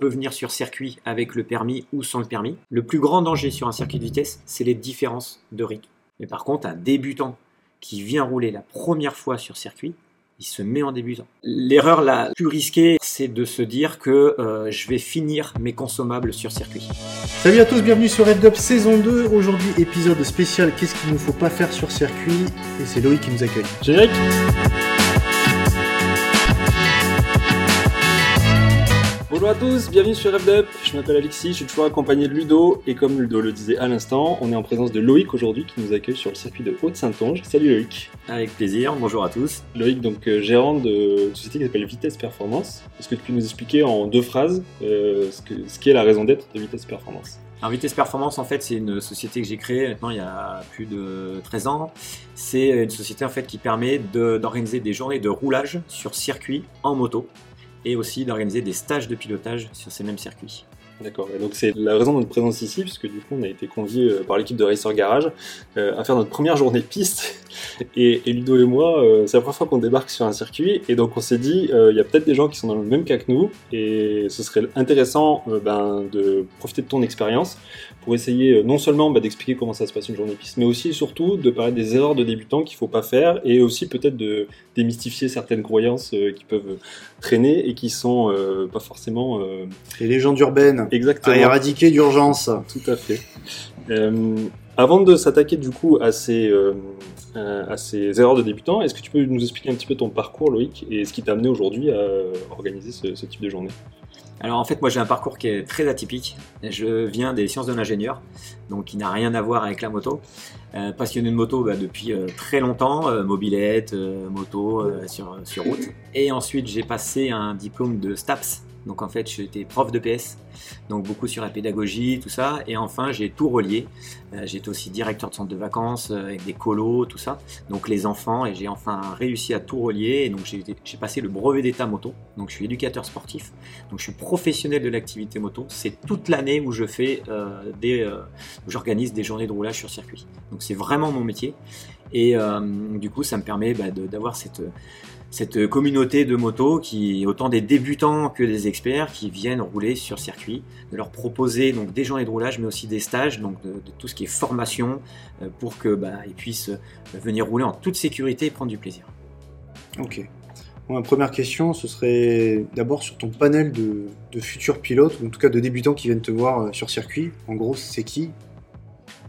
peut venir sur circuit avec le permis ou sans le permis. Le plus grand danger sur un circuit de vitesse, c'est les différences de rythme. Mais par contre, un débutant qui vient rouler la première fois sur circuit, il se met en débutant. L'erreur la plus risquée, c'est de se dire que euh, je vais finir mes consommables sur circuit. Salut à tous, bienvenue sur FDUP saison 2. Aujourd'hui, épisode spécial Qu'est-ce qu'il ne faut pas faire sur circuit? Et c'est Loïc qui nous accueille. Générique Bonjour à tous, bienvenue sur FDUP. Je m'appelle Alexis, je suis toujours accompagné de Ludo. Et comme Ludo le disait à l'instant, on est en présence de Loïc aujourd'hui qui nous accueille sur le circuit de Haute-Saint-Onge. Salut Loïc. Avec plaisir, bonjour à tous. Loïc, donc euh, gérant de société qui s'appelle Vitesse Performance. Est-ce que tu peux nous expliquer en deux phrases euh, ce, que, ce qui est la raison d'être de Vitesse Performance? Alors Vitesse Performance, en fait, c'est une société que j'ai créée maintenant il y a plus de 13 ans. C'est une société en fait qui permet de- d'organiser des journées de roulage sur circuit en moto et aussi d'organiser des stages de pilotage sur ces mêmes circuits. D'accord, et donc c'est la raison de notre présence ici, puisque du coup on a été conviés euh, par l'équipe de Racer Garage euh, à faire notre première journée de piste. Et, Ludo et moi, euh, c'est la première fois qu'on débarque sur un circuit, et donc on s'est dit, il y a peut-être des gens qui sont dans le même cas que nous, et ce serait intéressant ben, de profiter de ton expérience pour essayer euh, non seulement bah, d'expliquer comment ça se passe une journée piste, mais aussi et surtout de parler des erreurs de débutants qu'il faut pas faire, et aussi peut-être de démystifier certaines croyances euh, qui peuvent traîner et qui sont euh, pas forcément euh, Les légendes urbaines exactement à éradiquer d'urgence. tout à fait. Avant de s'attaquer du coup à ces, à ces erreurs de débutants, est-ce que tu peux nous expliquer un petit peu ton parcours, Loïc, et ce qui t'a amené aujourd'hui à organiser ce, ce type de journée? Alors en fait, moi j'ai un parcours qui est très atypique. Je viens des sciences de l'ingénieur, donc qui n'a rien à voir avec la moto. Euh, passionné de moto bah, depuis euh, très longtemps, euh, mobilette, moto sur, sur route. Et ensuite j'ai passé un diplôme de STAPS. Donc en fait j'étais prof de PS, donc beaucoup sur la pédagogie, tout ça. Et enfin j'ai tout relié. Euh, J'étais aussi directeur de centre de vacances euh, avec des colos, tout ça. Donc les enfants, et j'ai enfin réussi à tout relier. Et donc j'ai passé le brevet d'état moto. Donc je suis éducateur sportif. Donc je suis professionnel de l'activité moto. C'est toute l'année où je fais euh, des, j'organise des journées de roulage sur circuit. Donc c'est vraiment mon métier. Et du coup, ça me permet bah, d'avoir cette cette communauté de motos qui autant des débutants que des experts qui viennent rouler sur circuit, de leur proposer donc des journées de roulage, mais aussi des stages, donc de, de tout ce qui est formation, euh, pour que bah, ils puissent euh, venir rouler en toute sécurité et prendre du plaisir. Ok. Bon, ma première question, ce serait d'abord sur ton panel de, de futurs pilotes, ou en tout cas de débutants qui viennent te voir euh, sur circuit. En gros, c'est qui?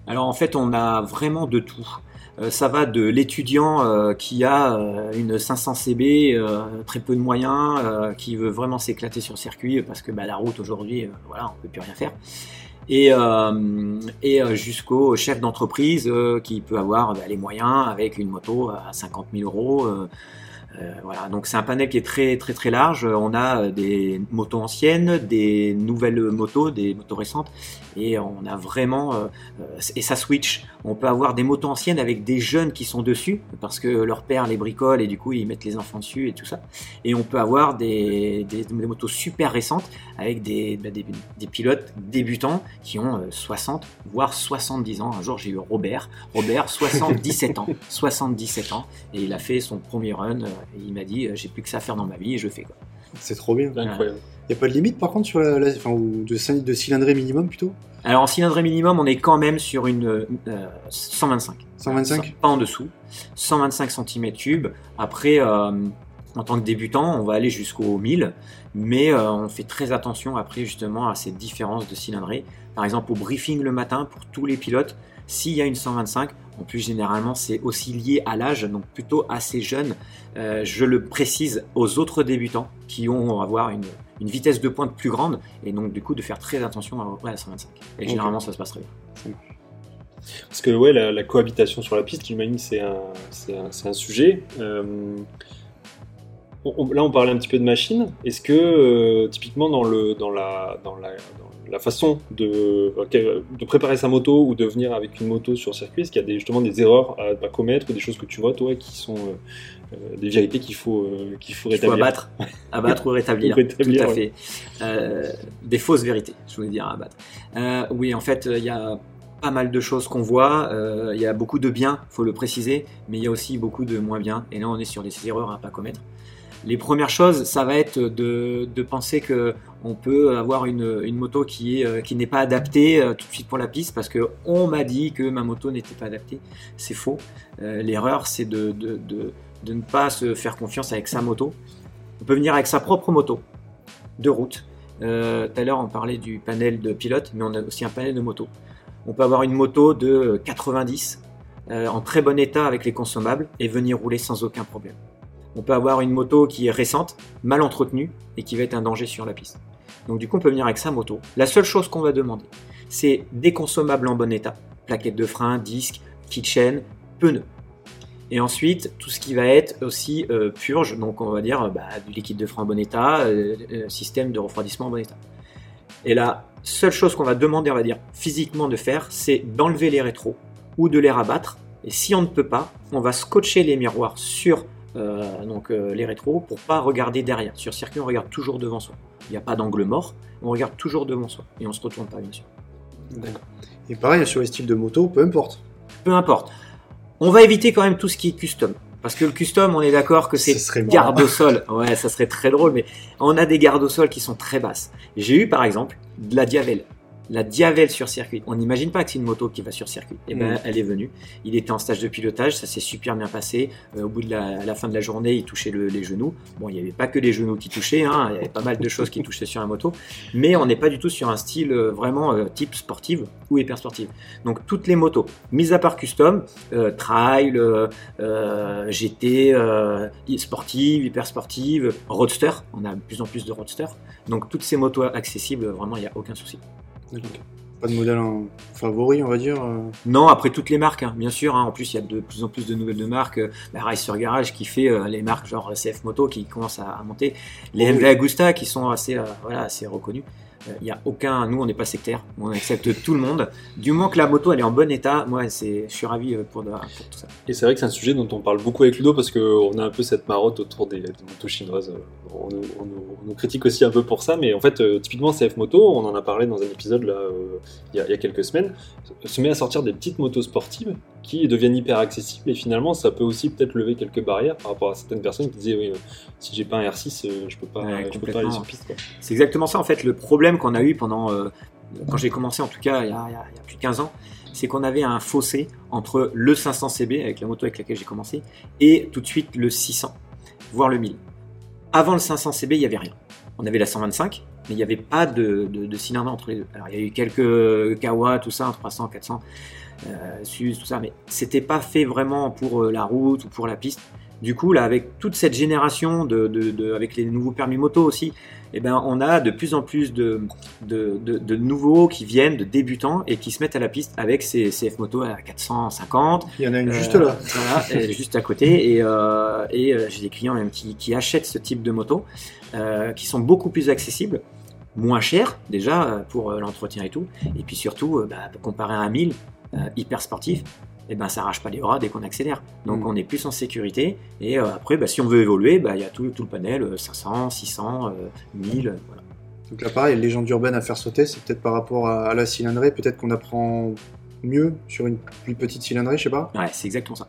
Alors en fait, on a vraiment de tout. Euh, ça va de l'étudiant euh, qui a euh, une 500 CB, très peu de moyens, qui veut vraiment s'éclater sur le circuit parce que bah, la route aujourd'hui, voilà, on peut plus rien faire. Et, euh, et jusqu'au chef d'entreprise euh, qui peut avoir bah, les moyens avec une moto à 50 000 euros. euh, euh, voilà, donc c'est un panel qui est très très très large. On a euh, des motos anciennes, des nouvelles motos, des motos récentes, et on a vraiment euh, euh, et ça switch. On peut avoir des motos anciennes avec des jeunes qui sont dessus parce que leur père les bricole et du coup ils mettent les enfants dessus et tout ça. Et on peut avoir des, des, des motos super récentes avec des, bah, des, des pilotes débutants qui ont euh, 60 voire 70 ans. Un jour j'ai eu Robert, Robert 77 ans, 77 ans et il a fait son premier run. Et il m'a dit euh, j'ai plus que ça à faire dans ma vie et je fais quoi. C'est trop bien. Incroyable. Il n'y a pas de limite par contre sur la, la- enfin, ou de, cylindrée- de cylindrée minimum plutôt? Alors en cylindrée minimum, on est quand même sur une euh, 125. 125 Pas en dessous. 125 cm3. Après, euh, en tant que débutant, on va aller jusqu'au 1000, mais euh, on fait très attention après justement à cette différence de cylindrée. Par exemple, au briefing le matin pour tous les pilotes, s'il y a une 125, en plus généralement c'est aussi lié à l'âge, donc plutôt assez jeune. Euh, je le précise aux autres débutants qui ont avoir une, une vitesse de pointe plus grande et donc du coup de faire très attention à, à la 125. Et généralement ça se passe très bien. Parce que ouais, la, la cohabitation sur la piste, j'imagine, c'est un, un, un sujet. Euh, on- on- là, on parlait un petit peu de machine. Est-ce que, euh, typiquement, dans, le, dans, la, dans, la, dans la façon de, de préparer sa moto ou de venir avec une moto sur circuit, est-ce qu'il y a des, justement des erreurs à, à commettre ou des choses que tu vois, toi, qui sont des vérités qu'il faut, euh, qu'il faut Il faut rétablir abattre, abattre ou rétablir. Ou rétablir, Tout à fait. Euh, des fausses vérités, je voulais dire abattre. Euh, oui, en fait, il y a pas mal de choses qu'on voit. Euh, Il y a beaucoup de bien, faut le préciser, mais il y a aussi beaucoup de moins bien. Et là, on est sur des erreurs à pas commettre. Les premières choses, ça va être de, de penser que on peut avoir une, une moto qui, est, euh, qui n'est pas adaptée euh, tout de suite pour la piste parce que on m'a dit que ma moto n'était pas adaptée. C'est faux. Euh, L'erreur, c'est de, de, de, de ne pas se faire confiance avec sa moto. On peut venir avec sa propre moto de route. Euh, Tout à l'heure, on parlait du panel de pilote, mais on a aussi un panel de moto. On peut avoir une moto de 90 euh, en très bon état avec les consommables et venir rouler sans aucun problème. On peut avoir une moto qui est récente, mal entretenue et qui va être un danger sur la piste. Donc du coup, on peut venir avec sa moto. La seule chose qu'on va demander, c'est des consommables en bon état. Plaquettes de frein, disques, kit chaîne, pneus. Et ensuite, tout ce qui va être aussi euh, purge, donc on va dire bah, du liquide de frein en bon état, euh, euh, système de refroidissement en bon état. Et la seule chose qu'on va demander, on va dire physiquement de faire, c'est d'enlever les rétros ou de les rabattre. Et si on ne peut pas, on va scotcher les miroirs sur euh, donc, euh, les rétros pour pas regarder derrière. Sur circuit, on regarde toujours devant soi. Il n'y a pas d'angle mort, on regarde toujours devant soi et on se retourne pas, bien sûr. D'accord. Et pareil, sur les styles de moto, peu importe. Peu importe. On va éviter quand même tout ce qui est custom. Parce que le custom, on est d'accord que c'est Ce serait marrant. garde au sol. Ouais, ça serait très drôle, mais on a des gardes au sol qui sont très basses. J'ai eu par exemple de la Diavel. La Diavel sur circuit. On n'imagine pas que c'est une moto qui va sur circuit. Et ben, Mm. elle est venue. Il était en stage de pilotage, ça s'est super bien passé. Euh, au bout de la, à la fin de la journée, il touchait le- les genoux. Bon, il n'y avait pas que les genoux qui touchaient, hein. il y avait pas mal de choses qui touchaient sur la moto. Mais on n'est pas du tout sur un style euh, vraiment euh, type sportive ou hyper sportive. Donc toutes les motos, mis à part custom, trail, GT, sportive, hyper sportive, roadster, on a de plus en plus de roadster. Donc toutes ces motos accessibles, vraiment, il n'y a aucun souci. Pas de modèle en favori, on va dire. euh. Non, après toutes les marques, hein, bien sûr. hein. En plus, il y a de plus en plus de nouvelles de marques. Euh, La Racer Garage qui fait euh, les marques genre CF Moto qui commencent à, à monter. Les Oui. MV Agusta qui sont assez, euh, voilà, assez reconnus. Il y a aucun, nous on n'est pas sectaire, on accepte tout le monde. Du moment que la moto elle est en bon état, moi c'est, je suis ravi euh, pour, de- pour tout ça. Et c'est vrai que c'est un sujet dont on parle beaucoup avec Ludo parce qu'on a un peu cette marotte autour des, des motos chinoises. On nous, on nous- on nous critique aussi un peu pour ça, mais en fait, euh, typiquement CF Moto, on en a parlé dans un épisode là, euh, il, y a, il y a quelques semaines, se met à sortir des petites motos sportives qui deviennent hyper accessibles et finalement ça peut aussi peut-être lever quelques barrières par rapport à certaines personnes qui disaient oui, si j'ai pas un R6, euh, je peux pas, Ouais, je peux pas aller sur piste. quoi. C'est exactement ça en fait. Le problème qu'on a eu pendant, euh, quand j'ai commencé en tout cas il y a, plus de 15 ans, c'est qu'on avait un fossé entre le 500 CB avec la moto avec laquelle j'ai commencé et tout de suite le 600, voire le 1000. Avant le 500 CB, il n'y avait rien. On avait la 125, mais il n'y avait pas de, de, cylindre entre les deux. Alors il y a eu quelques Kawa, tout ça, 300, 400, euh, tout ça, mais c'était pas fait vraiment pour euh, la route ou pour la piste. Du coup, là, avec toute cette génération, de- avec les nouveaux permis moto aussi, eh ben, on a de plus en plus de, de, de, de nouveaux qui viennent, de débutants, et qui se mettent à la piste avec ces CF moto à 450. Il y en a une Euh, juste là. Voilà, juste à côté. Et, euh, et euh, j'ai des clients même qui, qui achètent ce type de moto, euh, qui sont beaucoup plus accessibles, moins chers déjà pour l'entretien et tout. Et puis surtout, bah, comparé à un 1000 euh, hyper sportif, et ben ça arrache pas les bras dès qu'on accélère. Donc Mm. on est plus en sécurité. Et euh, après, bah, si on veut évoluer, bah, il y a tout, tout le panel euh, 500, 600, euh, 1000. euh, voilà. Donc là, pareil, légende urbaine à faire sauter, c'est peut-être par rapport à, à la cylindrée, peut-être qu'on apprend mieux sur une plus petite cylindrée, je sais pas. Ouais, c'est exactement ça.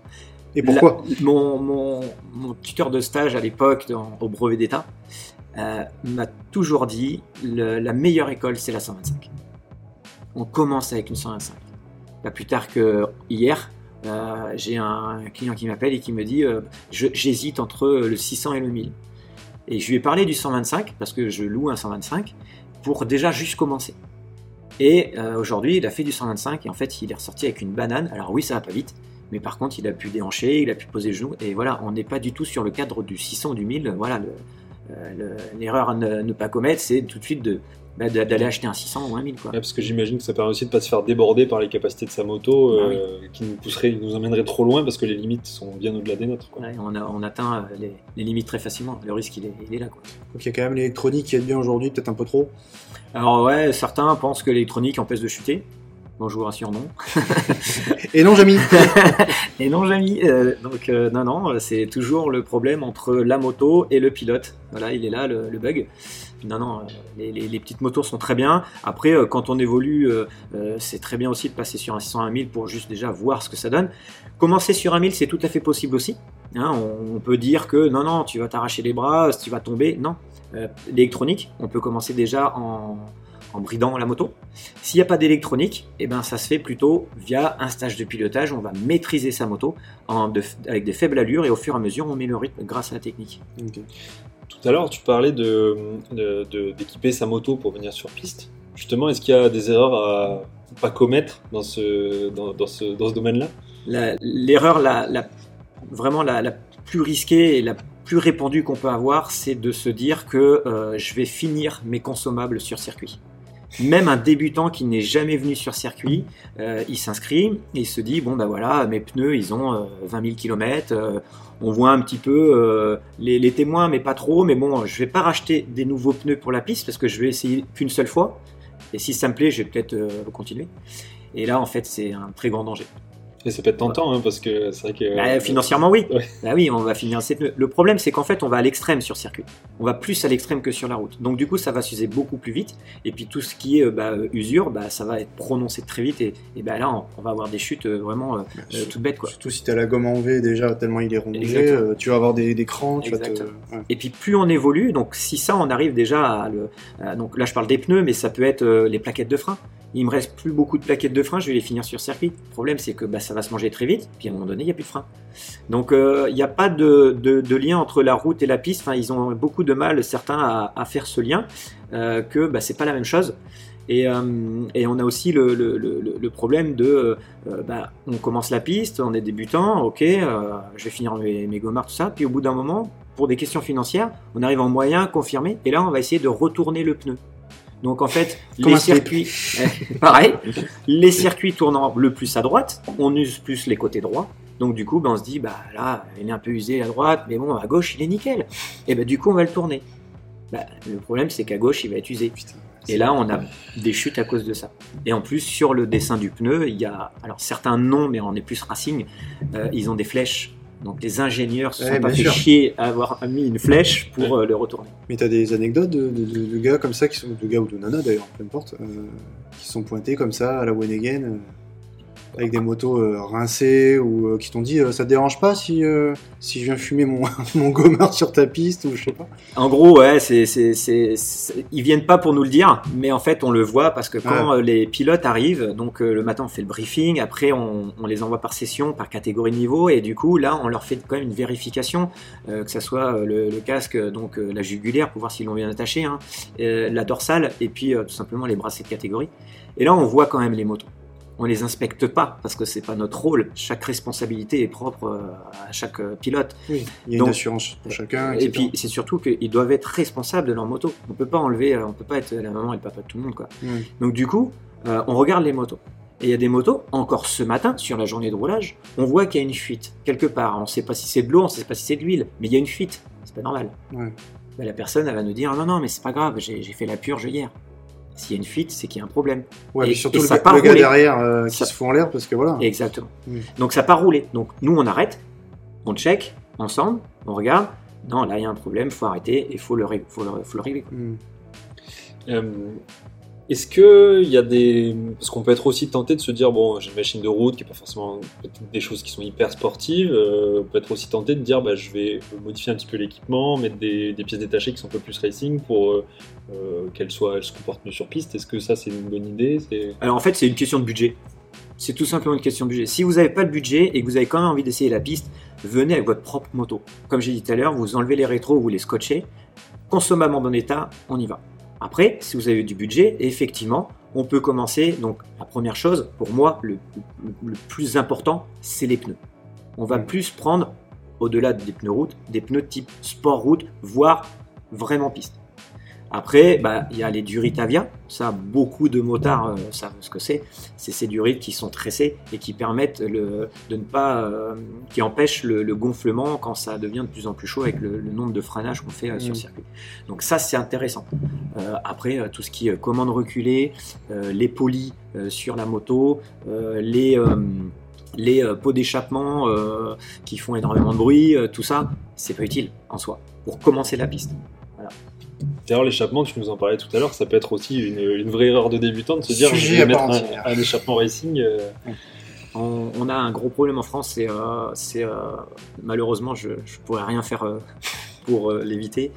Et pourquoi? La- mon, mon, mon tuteur de stage à l'époque au brevet d'État euh, m'a toujours dit le- la meilleure école c'est la 125. On commence avec une 125. Plus tard que hier, euh, j'ai un client qui m'appelle et qui me dit euh, j'hésite entre le 600 et le 1000. Et je lui ai parlé du 125 parce que je loue un 125 pour déjà juste commencer. Et euh, aujourd'hui, il a fait du 125 et en fait, il est ressorti avec une banane. Alors oui, ça va pas vite, mais par contre, il a pu déhancher, il a pu poser le genou. Et voilà, on n'est pas du tout sur le cadre du 600 ou du 1000. Voilà, le- le- l'erreur à ne pas commettre, c'est tout de suite de bah, d'aller acheter un 600 ou un 1000. Quoi. Ouais, parce que j'imagine que ça permet aussi de pas se faire déborder par les capacités de sa moto euh, qui nous pousserait, nous emmènerait trop loin parce que les limites sont bien au-delà des nôtres. quoi. Ouais, on, a- on atteint euh, les, les limites très facilement. Le risque, il est, il est là. Quoi. Donc il y a quand même l'électronique qui est bien aujourd'hui, peut-être un peu trop. Alors ouais, certains pensent que l'électronique empêche de chuter. Bon, je vous rassure, non. Et non, Jamy Et non, Jamy. euh, donc euh, non, non, c'est toujours le problème entre la moto et le pilote. Voilà, il est là le, le bug. Non, non, les, les- petites motos sont très bien. Après, euh, quand on évolue, euh, euh, c'est très bien aussi de passer sur un 600 à 1000 pour juste déjà voir ce que ça donne. Commencer sur un 1000, c'est tout à fait possible aussi. Hein, on, peut dire que non, non, tu vas t'arracher les bras, tu vas tomber. Non. L'électronique, on peut commencer déjà en, bridant la moto. S'il n'y a pas d'électronique, eh ben, ça se fait plutôt via un stage de pilotage. On va maîtriser sa moto avec des faibles allures et au fur et à mesure, on met le rythme grâce à la technique. Tout à l'heure, tu parlais de, d'équiper sa moto pour venir sur piste. Justement, est-ce qu'il y a des erreurs à pas commettre dans ce, dans, domaine-là? L'erreur la, vraiment la, plus risquée et la plus répandue qu'on peut avoir, c'est de se dire que euh, je vais finir mes consommables sur circuit. Même un débutant qui n'est jamais venu sur circuit, euh, il s'inscrit et il se dit bon ben voilà, mes pneus ils ont euh, 20 000 km, on voit un petit peu euh, les, témoins, mais pas trop. Mais bon, je vais pas racheter des nouveaux pneus pour la piste parce que je vais essayer qu'une seule fois. Et si ça me plaît, je vais peut-être euh, continuer. Et là, en fait, c'est un très grand danger. Et ça peut être tentant, hein, parce que c'est vrai que. Bah, financièrement, oui. Ouais. Bah oui, on va pneus. Le problème, c'est qu'en fait, on va à l'extrême sur circuit. On va plus à l'extrême que sur la route. Donc, du coup, ça va s'user beaucoup plus vite. Et puis, tout ce qui est euh, bah, euh, usure, bah, ça va être prononcé très vite. Et, et bah, là, on, on va avoir des chutes euh, vraiment euh, euh, toutes bêtes. Quoi. Surtout si t'as la gomme en V déjà tellement il est rongé, euh, tu vas avoir des, des crans, tu vas te... Exactement. ouais. Et puis, plus on évolue, donc si ça, on arrive déjà à le. donc là, je parle des pneus, mais ça peut être euh, les plaquettes de frein. Il me reste plus beaucoup de plaquettes de frein, je vais les finir sur circuit. Le problème, c'est que bah, ça va se manger très vite, puis à un moment donné, il n'y a plus de frein. Donc, euh, il n'y a pas de, lien entre la route et la piste. Enfin, ils ont beaucoup de mal, certains, à, faire ce lien, euh, que bah, c'est pas la même chose. Et, euh, on a aussi le, problème de, bah, on commence la piste, on est débutant, ok, je vais finir mes, mes gommards, tout ça, puis au bout d'un moment, pour des questions financières, on arrive en moyen confirmé, et là on va essayer de retourner le pneu. Donc en fait, Comme les circuits, pareil, les circuits tournant le plus à droite, on use plus les côtés droits. Donc du coup, ben, on se dit, bah là, il est un peu usé à droite, mais bon, à gauche, il est nickel. Et ben du coup, on va le tourner. Bah, le problème, c'est qu'à gauche, il va être usé. Putain. Et là, on a des chutes à cause de ça. Et en plus, sur le dessin du pneu, il y a, alors certains non, mais on est plus racing, euh, ils ont des flèches. Donc les ingénieurs se Ouais, sont pas bien fait sûr. chier à avoir mis une flèche pour euh, le retourner. Mais t'as des anecdotes de, de- de- de gars comme ça, qui sont, de gars ou de nanas d'ailleurs, peu importe, euh, qui sont pointés comme ça à la one again, euh, avec des motos euh, rincées, ou euh, qui t'ont dit euh, ça te dérange pas si, si je viens fumer mon, mon gommard sur ta piste, ou je sais pas. En gros, ouais, c'est, c'est, ils viennent pas pour nous le dire, mais en fait, on le voit parce que quand euh, les pilotes arrivent, donc le matin, on fait le briefing, après, on, on les envoie par session, par catégorie de niveau, et du coup, là, on leur fait quand même une vérification, que ça soit le, le casque, donc la jugulaire pour voir s'ils l'ont bien attaché, hein, la dorsale, et puis tout simplement les bracelets de catégorie. Et là, on voit quand même les motos. On les inspecte pas parce que c'est pas notre rôle. Chaque responsabilité est propre euh, à chaque euh, pilote. Oui, il y a Donc- une assurance pour chacun. Et puis c'est surtout qu'ils doivent être responsables de leur moto. On peut pas enlever, euh, on peut pas être la maman et le papa de tout le monde quoi. Ouais. Donc du coup, euh, on regarde les motos. Et il y a des motos, encore ce matin, sur la journée de roulage, on voit qu'il y a une fuite quelque part. On sait pas si c'est de l'eau, on sait pas si c'est de l'huile, mais il y a une fuite. C'est pas normal. Ouais. Ben, la personne, elle va nous dire non non, mais c'est pas grave, j'ai fait la purge hier. S'il y a une fuite, c'est qu'il y a un problème. Ouais, Et- surtout et le, ça gars- part le gars derrière euh, qui Ça- se fout en l'air parce que voilà. Exactement. Mm. Donc ça part rouler. Donc nous on arrête, on check ensemble, on regarde. Non, là il y a un problème, faut arrêter et faut le, ré- faut le, faut le régler. Euh, Est-ce que il y a des parce qu'on peut être aussi tenté de se dire bon j'ai une machine de route qui est pas forcément des choses qui sont hyper sportives euh, on peut être aussi tenté de dire bah je vais modifier un petit peu l'équipement mettre des, pièces détachées qui sont un peu plus racing pour euh, euh, qu'elles se comportent mieux sur piste est-ce que ça c'est une bonne idée? Alors en fait c'est une question de budget. C'est tout simplement une question de budget. Si vous n'avez pas de budget et que vous avez quand même envie d'essayer la piste, venez avec votre propre moto. Comme j'ai dit tout à l'heure, vous enlevez les rétros, vous les scotchez, consommable en bon état, on y va. Après, si vous avez du budget, effectivement, on peut commencer. Donc, la première chose, pour moi, le, le- le plus important, c'est les pneus. On va Mm. plus prendre, au-delà des pneus route, des pneus type sport route, voire vraiment piste. Après, bah, il y a les Duritavia. Ça, beaucoup de motards euh, savent ce que c'est. C'est ces durites qui sont tressées et qui permettent le, de ne pas, euh, qui empêchent le, le gonflement quand ça devient de plus en plus chaud avec le, le nombre de freinages qu'on fait euh, sur Mm. circuit. Donc ça, c'est intéressant. Euh, après, tout ce qui est commande reculée, les polis euh, sur la moto, les les pots d'échappement qui font énormément de bruit, tout ça, c'est pas utile en soi pour commencer la piste. D'ailleurs, l'échappement, tu nous en parlais tout à l'heure, ça peut être aussi une, une vraie erreur de débutant de se dire Sujet je vais mettre un, un échappement racing. euh, On, on a un gros problème en France, c'est, euh, c'est, euh, malheureusement, je ne pourrais rien faire euh, pour euh, l'éviter,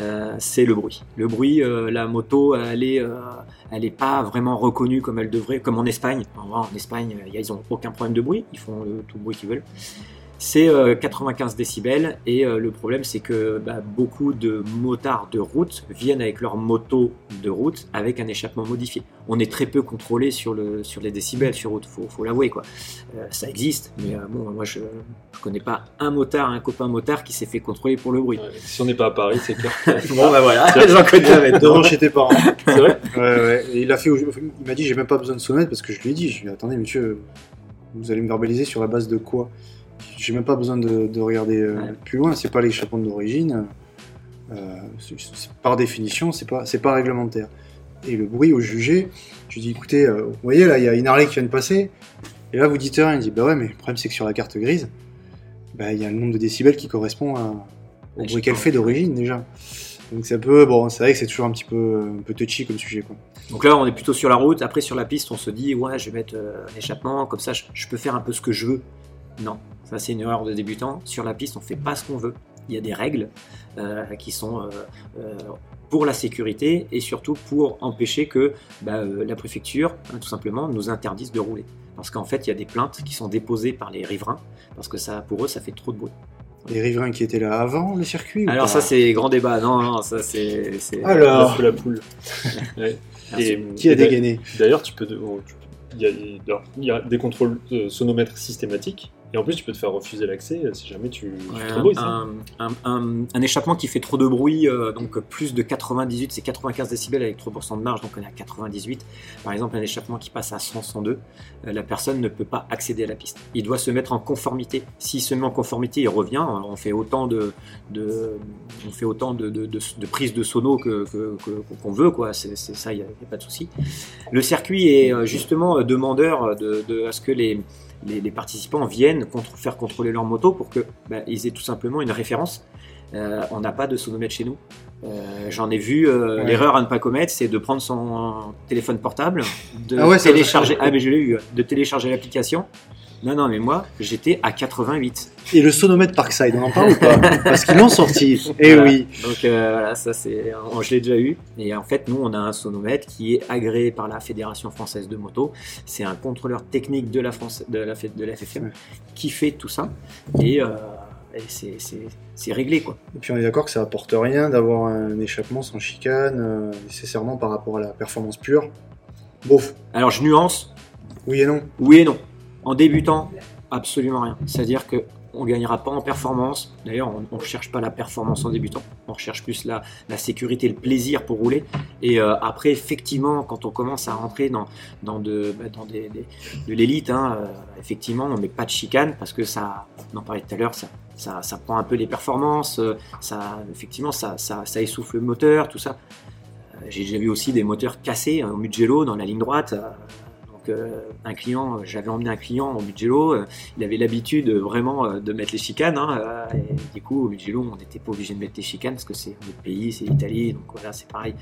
euh, c'est le bruit. Le bruit, euh, la moto, elle est, euh, elle est pas vraiment reconnue comme elle devrait, comme en Espagne. En, en Espagne, ils ont aucun problème de bruit, ils font le, tout le bruit qu'ils veulent. C'est euh, 95 décibels et euh, le problème c'est que bah, beaucoup de motards de route viennent avec leur moto de route avec un échappement modifié. On est très peu contrôlé sur, le, sur les décibels sur route, faut, faut l'avouer quoi. Euh, ça existe, mais euh, bon, moi je, je connais pas un motard, un copain motard qui s'est fait contrôler pour le bruit. Ouais, si on n'est pas à Paris, c'est clair. Bon bah voilà, j'en connais Devant chez tes parents. c'est vrai Ouais, ouais. Et il a fait, il m'a dit j'ai même pas besoin de sonnette parce que je lui ai dit, je lui ai dit attendez monsieur, vous allez me verbaliser sur la base de quoi? J'ai même pas besoin de, de regarder euh, Ouais. plus loin, c'est pas l'échappement d'origine. Euh, c'est- c'est- par définition, c'est pas, c'est pas réglementaire. Et le bruit au jugé, je dis écoutez, euh, vous voyez là, il y a une Harley qui vient de passer, et là vous dites rien, il dit bah ouais, mais le problème c'est que sur la carte grise, bah, il y a le nombre de décibels qui correspond à, au bruit qu'elle fait d'origine déjà. Donc c'est un peu, bon, c'est vrai que c'est toujours un petit peu, un peu touchy comme sujet quoi. Donc là, on est plutôt sur la route. Après, sur la piste, on se dit, ouais, je vais mettre euh, un échappement, comme ça, je, je peux faire un peu ce que je veux. Non, ça c'est une erreur de débutant. Sur la piste, on fait pas ce qu'on veut. Il y a des règles euh, qui sont euh, euh, pour la sécurité et surtout pour empêcher que bah, euh, la préfecture, hein, tout simplement, nous interdise de rouler. Parce qu'en fait, il y a des plaintes qui sont déposées par les riverains parce que ça, pour eux, ça fait trop de bruit. Les riverains qui étaient là avant le circuit Alors ça, c'est grand débat. Non, non, ça c'est. Alors. Un peu la poule. Ouais. Merci. Et- Qui a dégainé? D'ailleurs, tu peux. de- oh, tu peux- Il y, a, il y a des contrôles sonomètres systématiques, et en plus, tu peux te faire refuser l'accès euh, si jamais tu, Ouais, fais trop de bruit. ça. un, un- un- un échappement qui fait trop de bruit, euh, donc plus de 98, c'est 95 décibels avec 3% de marge, donc on est à 98. Par exemple, un échappement qui passe à 100, 102, euh, la personne ne peut pas accéder à la piste. Il doit se mettre en conformité. S'il se met en conformité, il revient. On fait autant de, de on fait autant de, de, de, de prises de sono que, que- que- qu'on veut, quoi. C'est, c'est ça, il n'y a, a pas de souci. Le circuit est justement demandeur de, de à ce que les les, les participants viennent contre- faire contrôler leur moto pour que bah, ils aient tout simplement une référence. Euh, on n'a pas de sonomètre chez nous. Euh, J'en ai vu. euh, Ouais. L'erreur à ne pas commettre, c'est de prendre son téléphone portable, de Ah ouais, télécharger. Ah mais je l'ai eu. De télécharger l'application. Non non mais moi j'étais à 88. Et le sonomètre Parkside, on en parle ou pas Parce qu'ils l'ont sorti. Eh Voilà. oui. Donc euh, voilà, ça c'est, je l'ai déjà eu. Et en fait, nous, on a un sonomètre qui est agréé par la Fédération française de moto. C'est un contrôleur technique de la France, de la, F- de la FFM, Ouais. qui fait tout ça. Et, euh, et c'est réglé quoi. Et puis on est d'accord que ça apporte rien d'avoir un échappement sans chicane, euh, nécessairement par rapport à la performance pure. Bof. Alors je nuance, Oui et non. oui et non. En débutant, absolument rien. C'est-à-dire que on gagnera pas en performance. D'ailleurs, on ne recherche pas la performance en débutant. On recherche plus la, sécurité, le plaisir pour rouler. Et euh, après, effectivement, quand on commence à rentrer dans, dans, de, bah, dans des, de l'élite, hein, euh, effectivement, on met pas de chicane parce que ça, on en parlait tout à l'heure, ça, ça, prend un peu les performances. euh, Ça, effectivement, ça, ça, ça essouffle le moteur, tout ça. J'ai vu aussi des moteurs cassés hein, au Mugello dans la ligne droite. Un client, j'avais emmené un client au Mugello, euh, il avait l'habitude euh, vraiment euh, de mettre les chicanes. hein, et du coup, au Mugello, on n'était pas obligé de mettre les chicanes parce que c'est notre pays, c'est l'Italie, donc voilà, c'est pareil.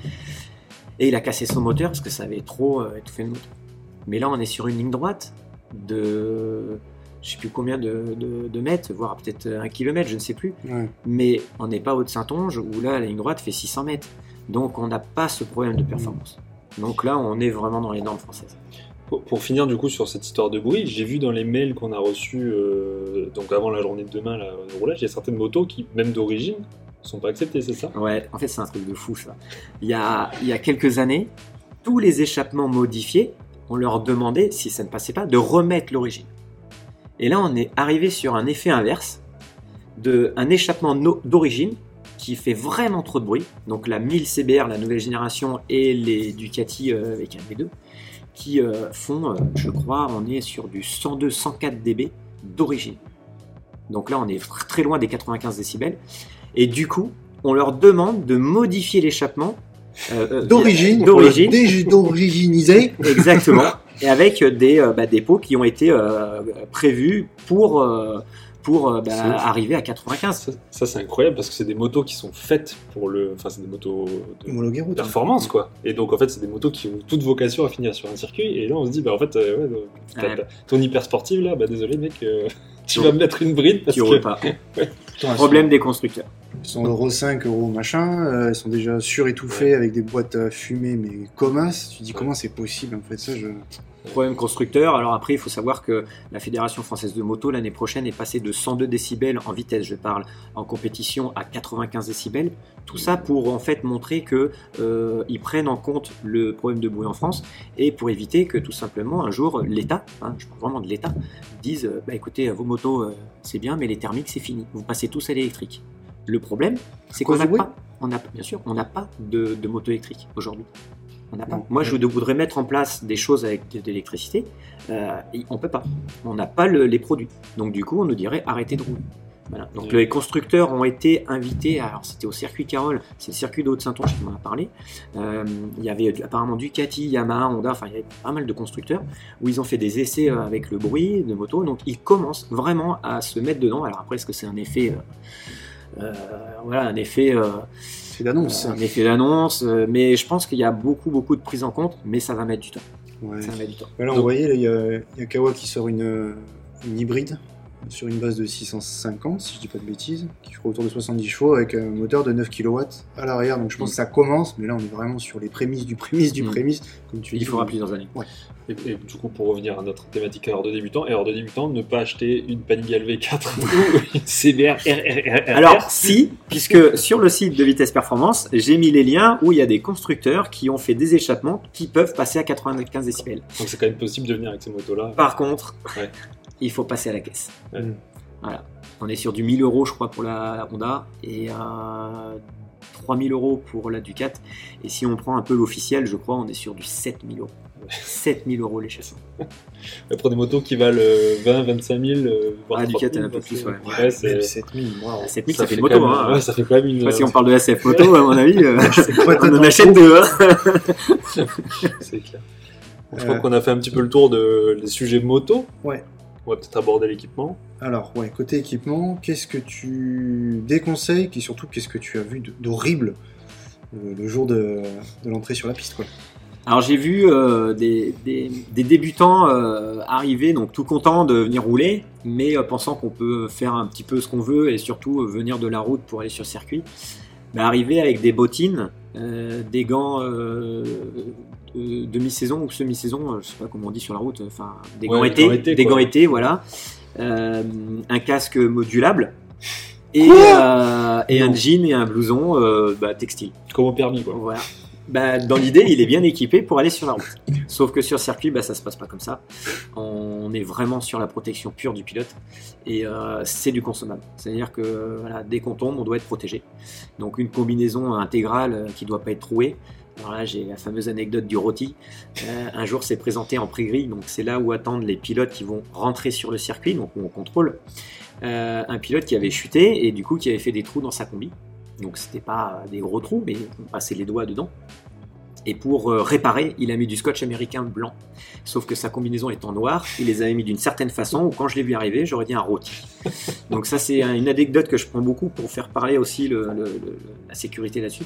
Et il a cassé son moteur parce que ça avait trop étouffé le moteur. Mais là, on est sur une ligne droite de je sais plus combien de, de- de mètres, voire peut-être un kilomètre, je ne sais plus. Ouais. Mais on n'est pas au de Saint-Onge où là, la ligne droite fait 600 mètres. Donc on n'a pas ce problème de performance. Donc là, on est vraiment dans les normes françaises. Pour, finir du coup sur cette histoire de bruit, j'ai vu dans les mails qu'on a reçus euh, donc avant la journée de demain là, de roulage, il y a certaines motos qui, même d'origine, sont pas acceptées, c'est ça? Ouais, en fait, c'est un truc de fou ça. Il y a, il y a quelques années, tous les échappements modifiés, on leur demandait, si ça ne passait pas, de remettre l'origine. Et là, on est arrivé sur un effet inverse, de un échappement d'origine qui fait vraiment trop de bruit. Donc la 1000 CBR, la nouvelle génération, et les Ducati avec un V2, qui euh, font, euh, je crois, on est sur du 102-104 dB d'origine. Donc là, on est très loin des 95 décibels. Et du coup, on leur demande de modifier l'échappement euh, D'origine. D'origine. D'originiser. Exactement. Et avec des, bah, des pots qui ont été euh, prévus pour, euh, pour euh, bah, arriver à 95. Ça, ça, c'est incroyable parce que c'est des motos qui sont faites pour le. Enfin, c'est des motos de route. performance, quoi. Et donc, en fait, c'est des motos qui ont toute vocation à finir sur un circuit. Et là, on se dit, bah, en fait, euh, ouais, Ouais. ton hyper sportive, là, bah, désolé, mec, euh, tu vas me mettre une bride parce que. pas. Putain, elles Problème des constructeurs. Elles sont euro 5, euro machin. euh, elles sont déjà surétouffées avec des boîtes à fumer, mais commasses. Tu dis comment c'est possible en fait ça je... Problème constructeur. Alors après, il faut savoir que la Fédération française de moto l'année prochaine est passée de 102 décibels en vitesse, je parle, en compétition à 95 décibels. Tout ça pour en fait montrer que euh, ils prennent en compte le problème de bruit en France et pour éviter que tout simplement un jour l'État, hein, je parle vraiment de l'État, dise euh, bah écoutez vos motos euh, c'est bien mais les thermiques c'est fini, vous passez tous à l'électrique. Le problème c'est qu'on n'a pas, on a bien sûr, on n'a pas de, de moto électrique aujourd'hui. On n'a pas. Non. Moi, je voudrais mettre en place des choses avec de, l'électricité. Euh, on peut pas. On n'a pas le- les produits. Donc, du coup, on nous dirait arrêtez de rouler. Voilà. Donc, les constructeurs ont été invités. Alors, c'était au circuit Carole, c'est le circuit de Haute-Saint-Onge qui m'en a parlé. Euh, il y avait apparemment Ducati, Yamaha, Honda, enfin, il y avait pas mal de constructeurs où ils ont fait des essais euh, avec le bruit de moto. Donc, ils commencent vraiment à se mettre dedans. Alors, après, est-ce que c'est un effet. euh, voilà, un effet. euh, d'annonce. un effet d'annonce, euh, mais je pense qu'il y a beaucoup, beaucoup de prise en compte, mais ça va mettre du temps. Ouais. Ça va mettre du temps. Donc- voyait, là, il y a, il y a Kawa qui sort une, euh, une hybride sur une base de 650, si je dis pas de bêtises, qui fera autour de 70 chevaux avec un moteur de 9 kW à l'arrière. Donc je pense Mm. que ça commence, mais là on est vraiment sur les prémices du prémisse du Mm. prémisse, comme tu Il dis. faudra plusieurs années. Et, et du coup, pour revenir à notre thématique à heure de débutant, et heure de débutant, ne pas acheter une Panigale V4 ou une CBR RRR. Alors, si, puisque sur le site de Vitesse Performance, j'ai mis les liens où il y a des constructeurs qui ont fait des échappements qui peuvent passer à 95 décibels. donc c'est quand même possible de venir avec ces motos-là. Par contre, Ouais. Il faut passer à la caisse. Ouais. Voilà. On est sur du 1000 euros, je crois, pour la, la Honda et euh, 3000 euros pour la Ducat. Et si on prend un peu l'officiel, je crois, on est sur du 7000 euros. 7000 euros l'échappement. Mais Pour des motos qui valent euh, 20, 25 000, euh, voire Ah, Ducat, 30 000, un peu plus, ouais. Ouais, c'est- Même 7000, waouh. 7000, ça ça, fait une moto. même- hein. ouais, ça fait quand même une. Je sais pas si on parle de SF moto, à mon avis, euh, on en achète deux. hein. C'est clair. Je Euh, crois qu'on a fait un petit peu le tour de, des sujets moto. Ouais. On va peut-être aborder l'équipement. Alors, ouais, côté équipement, qu'est-ce que tu déconseilles et surtout qu'est-ce que tu as vu d'horrible euh, le jour de, de l'entrée sur la piste quoi? Alors j'ai vu euh, des, des- des débutants euh, arriver, donc tout contents de venir rouler, mais euh, pensant qu'on peut faire un petit peu ce qu'on veut et surtout euh, venir de la route pour aller sur circuit. Bah, arriver avec des bottines, euh, des gants euh, de demi-saison ou semi-saison, euh, je sais pas comment on dit sur la route, enfin des Ouais, gants été, gants été, des gants été, voilà, Euh, un casque modulable et, euh, et un jean et un blouson euh, bah, textile. Comme au permis, quoi. Voilà. Bah, dans l'idée, il est bien équipé pour aller sur la route. Sauf que sur circuit, bah, ça se passe pas comme ça. On est vraiment sur la protection pure du pilote et euh, c'est du consommable. C'est-à-dire que voilà, dès qu'on tombe, on doit être protégé. Donc une combinaison intégrale euh, qui doit pas être trouée. Alors là, j'ai la fameuse anecdote du rôti. Euh, un jour, c'est présenté en pré-grille, donc c'est là où attendent les pilotes qui vont rentrer sur le circuit, donc où on contrôle. Un pilote qui avait chuté et du coup qui avait fait des trous dans sa combi. Donc c'était pas des gros trous, mais on passait les doigts dedans. Et pour euh, réparer, il a mis du scotch américain blanc. Sauf que sa combinaison étant noire, il les avait mis d'une certaine façon où quand je l'ai vu arriver, j'aurais dit un rôti. Donc ça c'est un- une anecdote que je prends beaucoup pour faire parler aussi la sécurité là-dessus.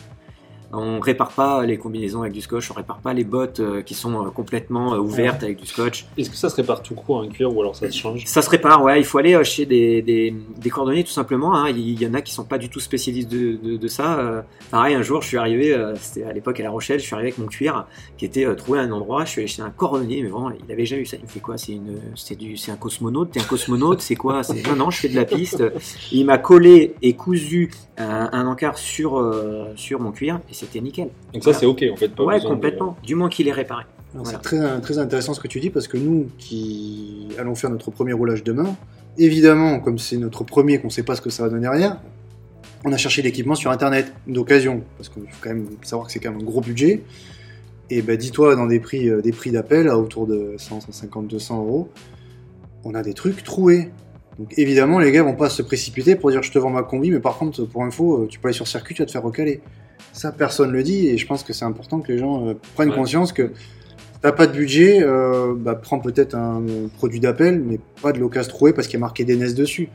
On répare pas les combinaisons avec du scotch, on répare pas les bottes euh, qui sont euh, complètement euh, ouvertes avec du scotch. Est-ce que ça se répare tout court en cuir ou alors ça se change? Ça se répare, ouais. Il faut aller chez des, des, des cordonniers tout simplement. hein. Il y en a qui sont pas du tout spécialistes de, de, de ça. Euh, pareil, un jour, je suis arrivé, c'était à l'époque à La Rochelle, je suis arrivé avec mon cuir qui était trouvé à un endroit. Je suis allé chez un cordonnier, mais vraiment, il avait jamais eu ça. Il me fait quoi? C'est une, c'est du, c'est un cosmonaute? T'es un cosmonaute? C'est quoi? C'est non, non, je fais de la piste. Il m'a collé et cousu un, un encart sur euh, sur mon cuir et c'était nickel. Donc ça, c'est ok en fait. Pas ouais, de- complètement. Du moins qu'il est réparé. Voilà. C'est très, très intéressant ce que tu dis parce que nous qui allons faire notre premier roulage demain, évidemment, comme c'est notre premier qu'on sait pas ce que ça va donner rien, on a cherché l'équipement sur internet d'occasion parce qu'il faut quand même savoir que c'est quand même un gros budget. Et ben dis-toi dans des prix, euh, des prix d'appel à autour de 100, 150, 200 euros, on a des trucs troués. Donc évidemment, les gars vont pas se précipiter pour dire je te vends ma combi, mais par contre, pour info, euh, tu peux aller sur circuit, tu vas te faire recaler. Ça, personne le dit, et je pense que c'est important que les gens euh, prennent Ouais. conscience que t'as pas de budget, euh, bah, prends peut-être un produit d'appel, mais pas de l'occasion troué parce qu'il y a marqué DNS dessus.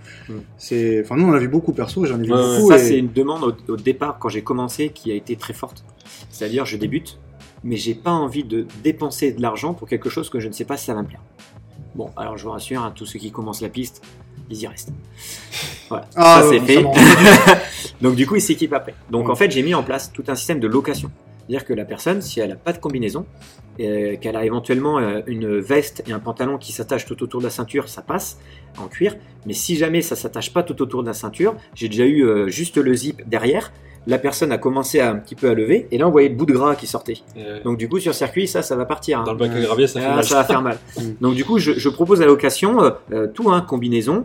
C'est, enfin, nous on a vu beaucoup perso, j'en ai vu ouais. beaucoup. Ça, et- c'est une demande au, au départ, quand j'ai commencé, qui a été très forte. C'est-à-dire, je débute, mais j'ai pas envie de dépenser de l'argent pour quelque chose que je ne sais pas si ça va me plaire. Bon, alors je vous rassure, hein, tous ceux qui commencent la piste, ils y restent. Voilà, Ah, ça c'est fait. Donc du coup, ils s'équipent après. Donc Ouais. en fait, j'ai mis en place tout un système de location. C'est-à-dire que la personne, si elle n'a pas de combinaison, euh, qu'elle a éventuellement euh, une veste et un pantalon qui s'attachent tout autour de la ceinture, ça passe en cuir. Mais si jamais ça s'attache pas tout autour de la ceinture, j'ai déjà eu euh, juste le zip derrière. La personne a commencé à, un petit peu à lever et là on voyait le bout de gras qui sortait. Euh, Donc du coup sur circuit ça ça va partir. hein. Dans le bac à gravier, ça fait Ah, mal. ça va faire mal. Donc du coup, je, je propose à la location tout, hein, combinaison,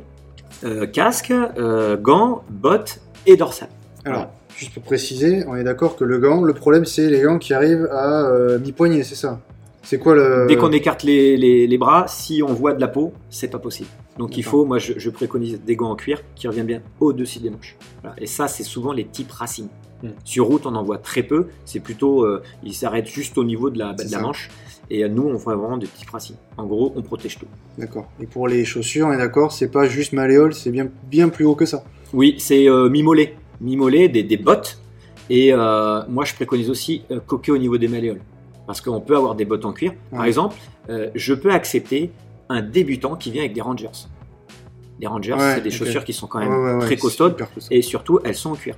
euh, casque, euh, gants, bottes et dorsale. Alors, juste pour préciser, on est d'accord que le gant, le problème c'est les gants qui arrivent à euh, mi-poignet, c'est ça? C'est quoi le. Dès qu'on écarte les, les- les bras, si on voit de la peau, c'est pas possible. Donc il faut, moi je, je préconise des gants en cuir qui reviennent bien au-dessus des manches. Voilà. Et ça, c'est souvent les types racines. Mm. Sur route, on en voit très peu. C'est plutôt, euh, ils s'arrêtent juste au niveau de la, de la manche. Et euh, nous, on voit vraiment des types racines. En gros, on protège tout. D'accord. Et pour les chaussures, on est d'accord, c'est pas juste malléole, c'est bien, bien plus haut que ça. Oui, c'est euh, mi-mollet. Mi-mollet, des, des bottes. Et euh, moi, je préconise aussi euh, coquer au niveau des malléoles. Parce qu'on peut avoir des bottes en cuir. Par exemple, euh, je peux accepter un débutant qui vient avec des Rangers. Les Rangers, Ouais, c'est des chaussures qui sont quand même ouais, très costaudes. Et surtout, elles sont en cuir.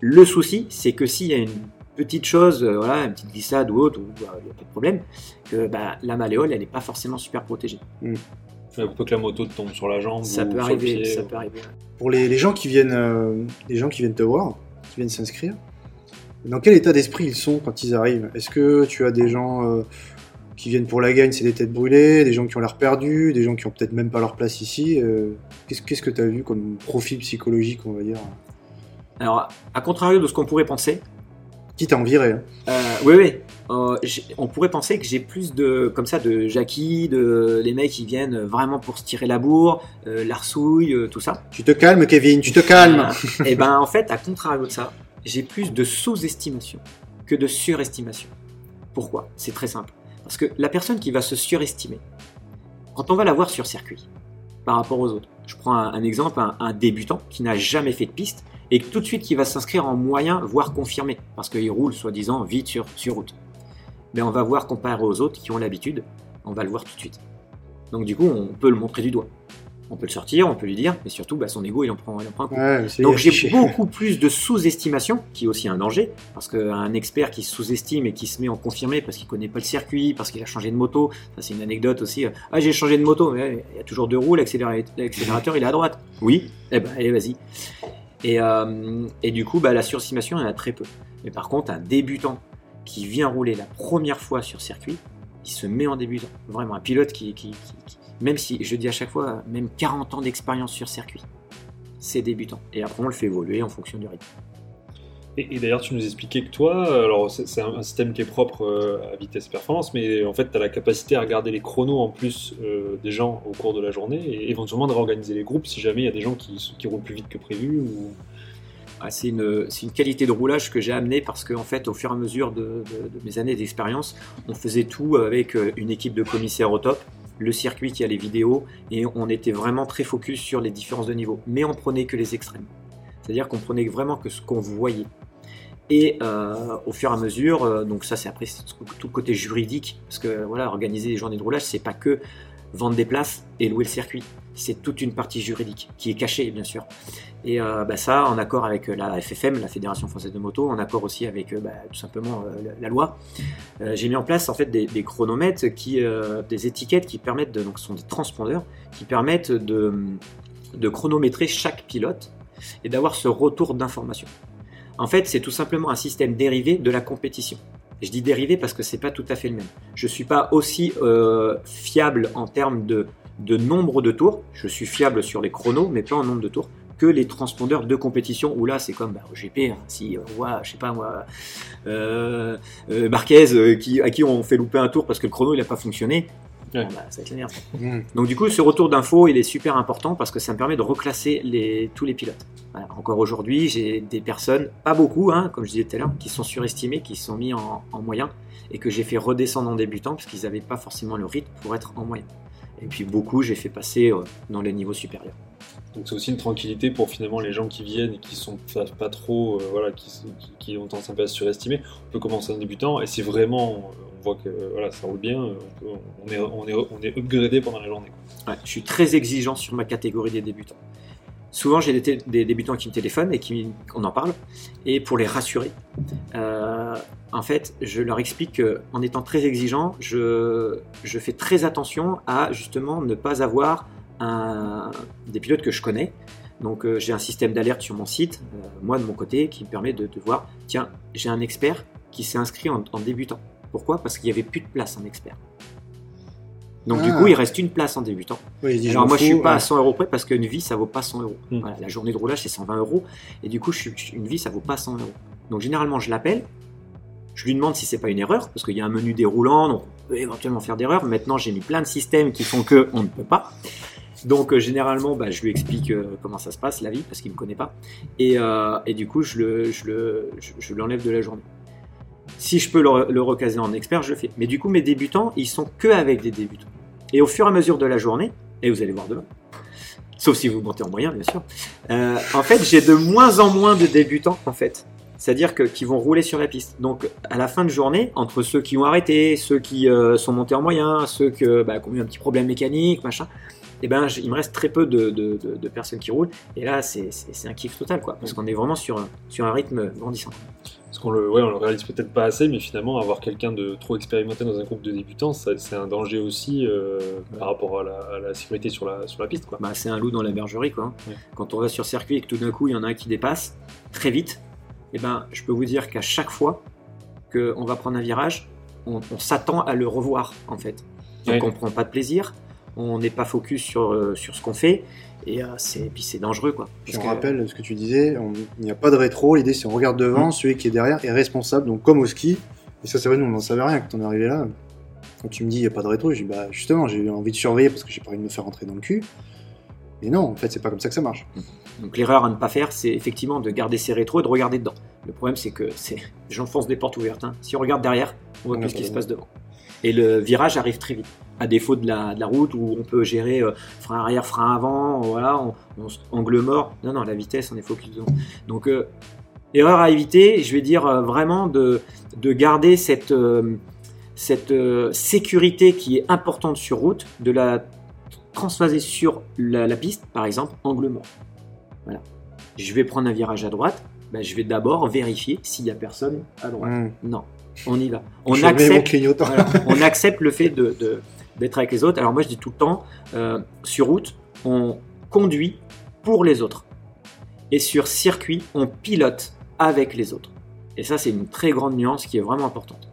Le souci, c'est que s'il y a une petite chose, euh, voilà, une petite glissade ou autre, il n'y a pas de problème, que bah, la malléole, elle n'est pas forcément super protégée. Ouais, Pour peu que la moto te tombe sur la jambe. Ça ou peut sur le arriver, pied, ça ou- peut arriver. Pour les, les gens qui viennent, euh, les gens qui viennent te voir, qui viennent s'inscrire, dans quel état d'esprit ils sont quand ils arrivent? Est-ce que tu as des gens euh, qui viennent pour la gagne, c'est des têtes brûlées, des gens qui ont l'air perdus, des gens qui ont peut-être même pas leur place ici euh, Qu'est-ce qu'est-ce que tu as vu comme profil psychologique, on va dire? Alors, à contrario de ce qu'on pourrait penser, Quitte à en virer. hein. Euh, oui, oui. Euh, on pourrait penser que j'ai plus de, comme ça, de Jackie, de les mecs qui viennent vraiment pour se tirer la bourre, euh, l'arsouille, euh, tout ça. Tu te calmes, Kevin, tu te calmes Et ben, en fait, à contrario de ça, j'ai plus de sous-estimation que de surestimation. Pourquoi? C'est très simple. Parce que la personne qui va se surestimer, quand on va la voir sur circuit, par rapport aux autres, je prends un, un exemple, un, un débutant qui n'a jamais fait de piste et tout de suite qui va s'inscrire en moyen, voire confirmé, parce qu'il roule soi-disant vite sur, sur route. Mais on va voir comparé aux autres qui ont l'habitude, on va le voir tout de suite. Donc du coup, on peut le montrer du doigt. On peut le sortir, on peut lui dire, mais surtout, bah, son ego, il en prend, il en prend un coup. Ouais, Donc j'ai beaucoup plus de sous-estimation, qui est aussi un danger, parce qu'un expert qui se sous-estime et qui se met en confirmé parce qu'il connaît pas le circuit, parce qu'il a changé de moto, ça c'est une anecdote aussi. Ah j'ai changé de moto, mais il y a toujours deux roues, l'accéléra- l'accélérateur il est à droite. Oui, eh ben allez vas-y. Et, euh, et du coup, bah, la surestimation, il y en a très peu. Mais par contre, un débutant qui vient rouler la première fois sur circuit, il se met en débutant. Vraiment, un pilote qui- même si, je dis à chaque fois, même 40 ans d'expérience sur circuit, c'est débutant. Et après, on le fait évoluer en fonction du rythme. Et, d'ailleurs, tu nous expliquais que toi, alors c'est un, système qui est propre euh, à vitesse performance, mais en fait, tu as la capacité à regarder les chronos en plus euh, des gens au cours de la journée et éventuellement de réorganiser les groupes si jamais il y a des gens qui, roulent plus vite que prévu. Ou... Ah, c'est une, qualité de roulage que j'ai amenée parce qu'en fait, au fur et à mesure de, de- de mes années d'expérience, on faisait tout avec euh, une équipe de commissaires au top, le circuit qui a les vidéos, et on était vraiment très focus sur les différences de niveau. Mais on prenait que les extrêmes. C'est-à-dire qu'on prenait vraiment que ce qu'on voyait. Et euh, au fur et à mesure, euh, donc ça c'est après tout le côté juridique, parce que voilà, organiser des journées de roulage, c'est pas que vendre des places et louer le circuit. C'est toute une partie juridique qui est cachée, bien sûr. Et euh, bah, ça, en accord avec la FFM, la Fédération Française de Moto, en accord aussi avec bah, tout simplement la, loi, j'ai mis en place en fait des, chronomètres, qui, des étiquettes qui permettent, donc ce sont des transpondeurs, qui permettent de chronométrer chaque pilote et d'avoir ce retour d'information. En fait, c'est tout simplement un système dérivé de la compétition. Je dis dérivé parce que c'est pas tout à fait le même. Je suis pas aussi euh, fiable en termes de, nombre de tours. Je suis fiable sur les chronos, mais pas en nombre de tours que les transpondeurs de compétition où là c'est comme bah, au GP hein, si on voit je sais pas moi euh, euh, Marquez euh, qui, à qui on fait louper un tour parce que le chrono il a pas fonctionné Ouais. bon, bah, ça va être la merde. Mmh. donc du coup ce retour d'info il est super important parce que ça me permet de reclasser les, tous les pilotes Voilà. encore aujourd'hui j'ai des personnes pas beaucoup hein, comme je disais tout à l'heure qui sont surestimées qui sont mis en, en moyen et que j'ai fait redescendre en débutant parce qu'ils n'avaient pas forcément le rythme pour être en moyenne. Et puis beaucoup, j'ai fait passer euh, dans les niveaux supérieurs. Donc c'est aussi une tranquillité pour finalement les gens qui viennent et qui sont pas, trop, euh, voilà, qui, qui- qui ont tendance un peu à se surestimer. On peut commencer en débutant et si vraiment euh, voit que voilà, ça roule bien, euh, on, est, upgradé pendant la journée. je suis très exigeant sur ma catégorie des débutants. Souvent, j'ai des, débutants qui me téléphonent et qui, on en parle. Et pour les rassurer, euh, en fait, je leur explique qu'en étant très exigeant, je, fais très attention à justement ne pas avoir des pilotes que je connais. Donc, euh, j'ai un système d'alerte sur mon site, euh, moi de mon côté, qui me permet de, voir tiens, j'ai un expert qui s'est inscrit en débutant. Pourquoi? Parce qu'il n'y avait plus de place en expert. Donc, du Ah. coup, il reste une place en débutant. Oui, Alors moi je fous, suis pas ouais. à 100 euros près parce qu'une vie ça vaut pas 100 euros. Mm. Voilà, la journée de roulage c'est 120 euros et du coup je suis- une vie ça vaut pas 100 euros. Donc généralement je l'appelle, je lui demande si c'est pas une erreur parce qu'il y a un menu déroulant donc on peut éventuellement faire d'erreurs. Maintenant j'ai mis plein de systèmes qui font que on ne peut pas. Donc euh, généralement bah, je lui explique euh, comment ça se passe la vie parce qu'il me connaît pas et, euh, et du coup je le je le je, je l'enlève de la journée. Si je peux le, recaser en expert, je le fais. Mais du coup, mes débutants, ils sont que avec des débutants. Et au fur et à mesure de la journée, et vous allez voir demain, sauf si vous montez en moyen, bien sûr, euh, en fait, j'ai de moins en moins de débutants, en fait. C'est-à-dire que, qui vont rouler sur la piste. Donc, à la fin de journée, entre ceux qui ont arrêté, ceux qui euh, sont montés en moyen, ceux bah, qui ont eu un petit problème mécanique, machin, eh ben, il me reste très peu de, personnes qui roulent. Et là, c'est un kiff total, quoi. Parce qu'on est vraiment sur, sur un rythme grandissant. Parce qu'on le, ouais, on le réalise peut-être pas assez, mais finalement avoir quelqu'un de trop expérimenté dans un groupe de débutants, c'est un danger aussi euh, par rapport à la, à la sécurité sur la, sur la piste. Quoi. bah, c'est un loup dans la bergerie. Quoi. hein. Ouais. Quand on va sur circuit et que tout d'un coup il y en a un qui dépasse très vite, et ben, je peux vous dire qu'à chaque fois qu'on va prendre un virage, on, on s'attend à le revoir en fait. Donc on prend pas de plaisir, on n'est pas focus sur, euh, sur ce qu'on fait, et euh, c'est puis c'est dangereux quoi. Puis Parce on que- rappelle ce que tu disais, on- il n'y a pas de rétro, l'idée c'est on regarde devant, celui qui est derrière est responsable, donc comme au ski, et ça c'est vrai, nous on n'en savait rien quand on est arrivé là. Quand tu me dis il n'y a pas de rétro, je dis bah justement j'ai eu envie de surveiller parce que j'ai pas envie de me faire rentrer dans le cul. Et non, en fait c'est pas comme ça que ça marche. Donc l'erreur à ne pas faire, c'est effectivement de garder ses rétros et de regarder dedans. Le problème, c'est que j'enfonce des portes ouvertes. hein. Si on regarde derrière, on voit On plus ce qui le se passe devant. Et le virage arrive très vite. À défaut de la, de la route où on peut gérer euh, frein arrière, frein avant, voilà, on, angle mort. Non, non, la vitesse, on est focus dedans. Donc, euh, erreur à éviter, je vais dire euh, vraiment de, de garder cette, cette sécurité qui est importante sur route, de la transvaser sur la, la piste, par exemple, angle mort. Voilà. Je vais prendre un virage à droite, ben, je vais d'abord vérifier s'il n'y a personne à droite. Hum. Non, on y va. On Je accepte, voilà, on accepte le fait de, de- d'être avec les autres. Alors moi je dis tout le temps, euh, sur route, on conduit pour les autres. Et sur circuit, on pilote avec les autres. Et ça c'est une très grande nuance qui est vraiment importante.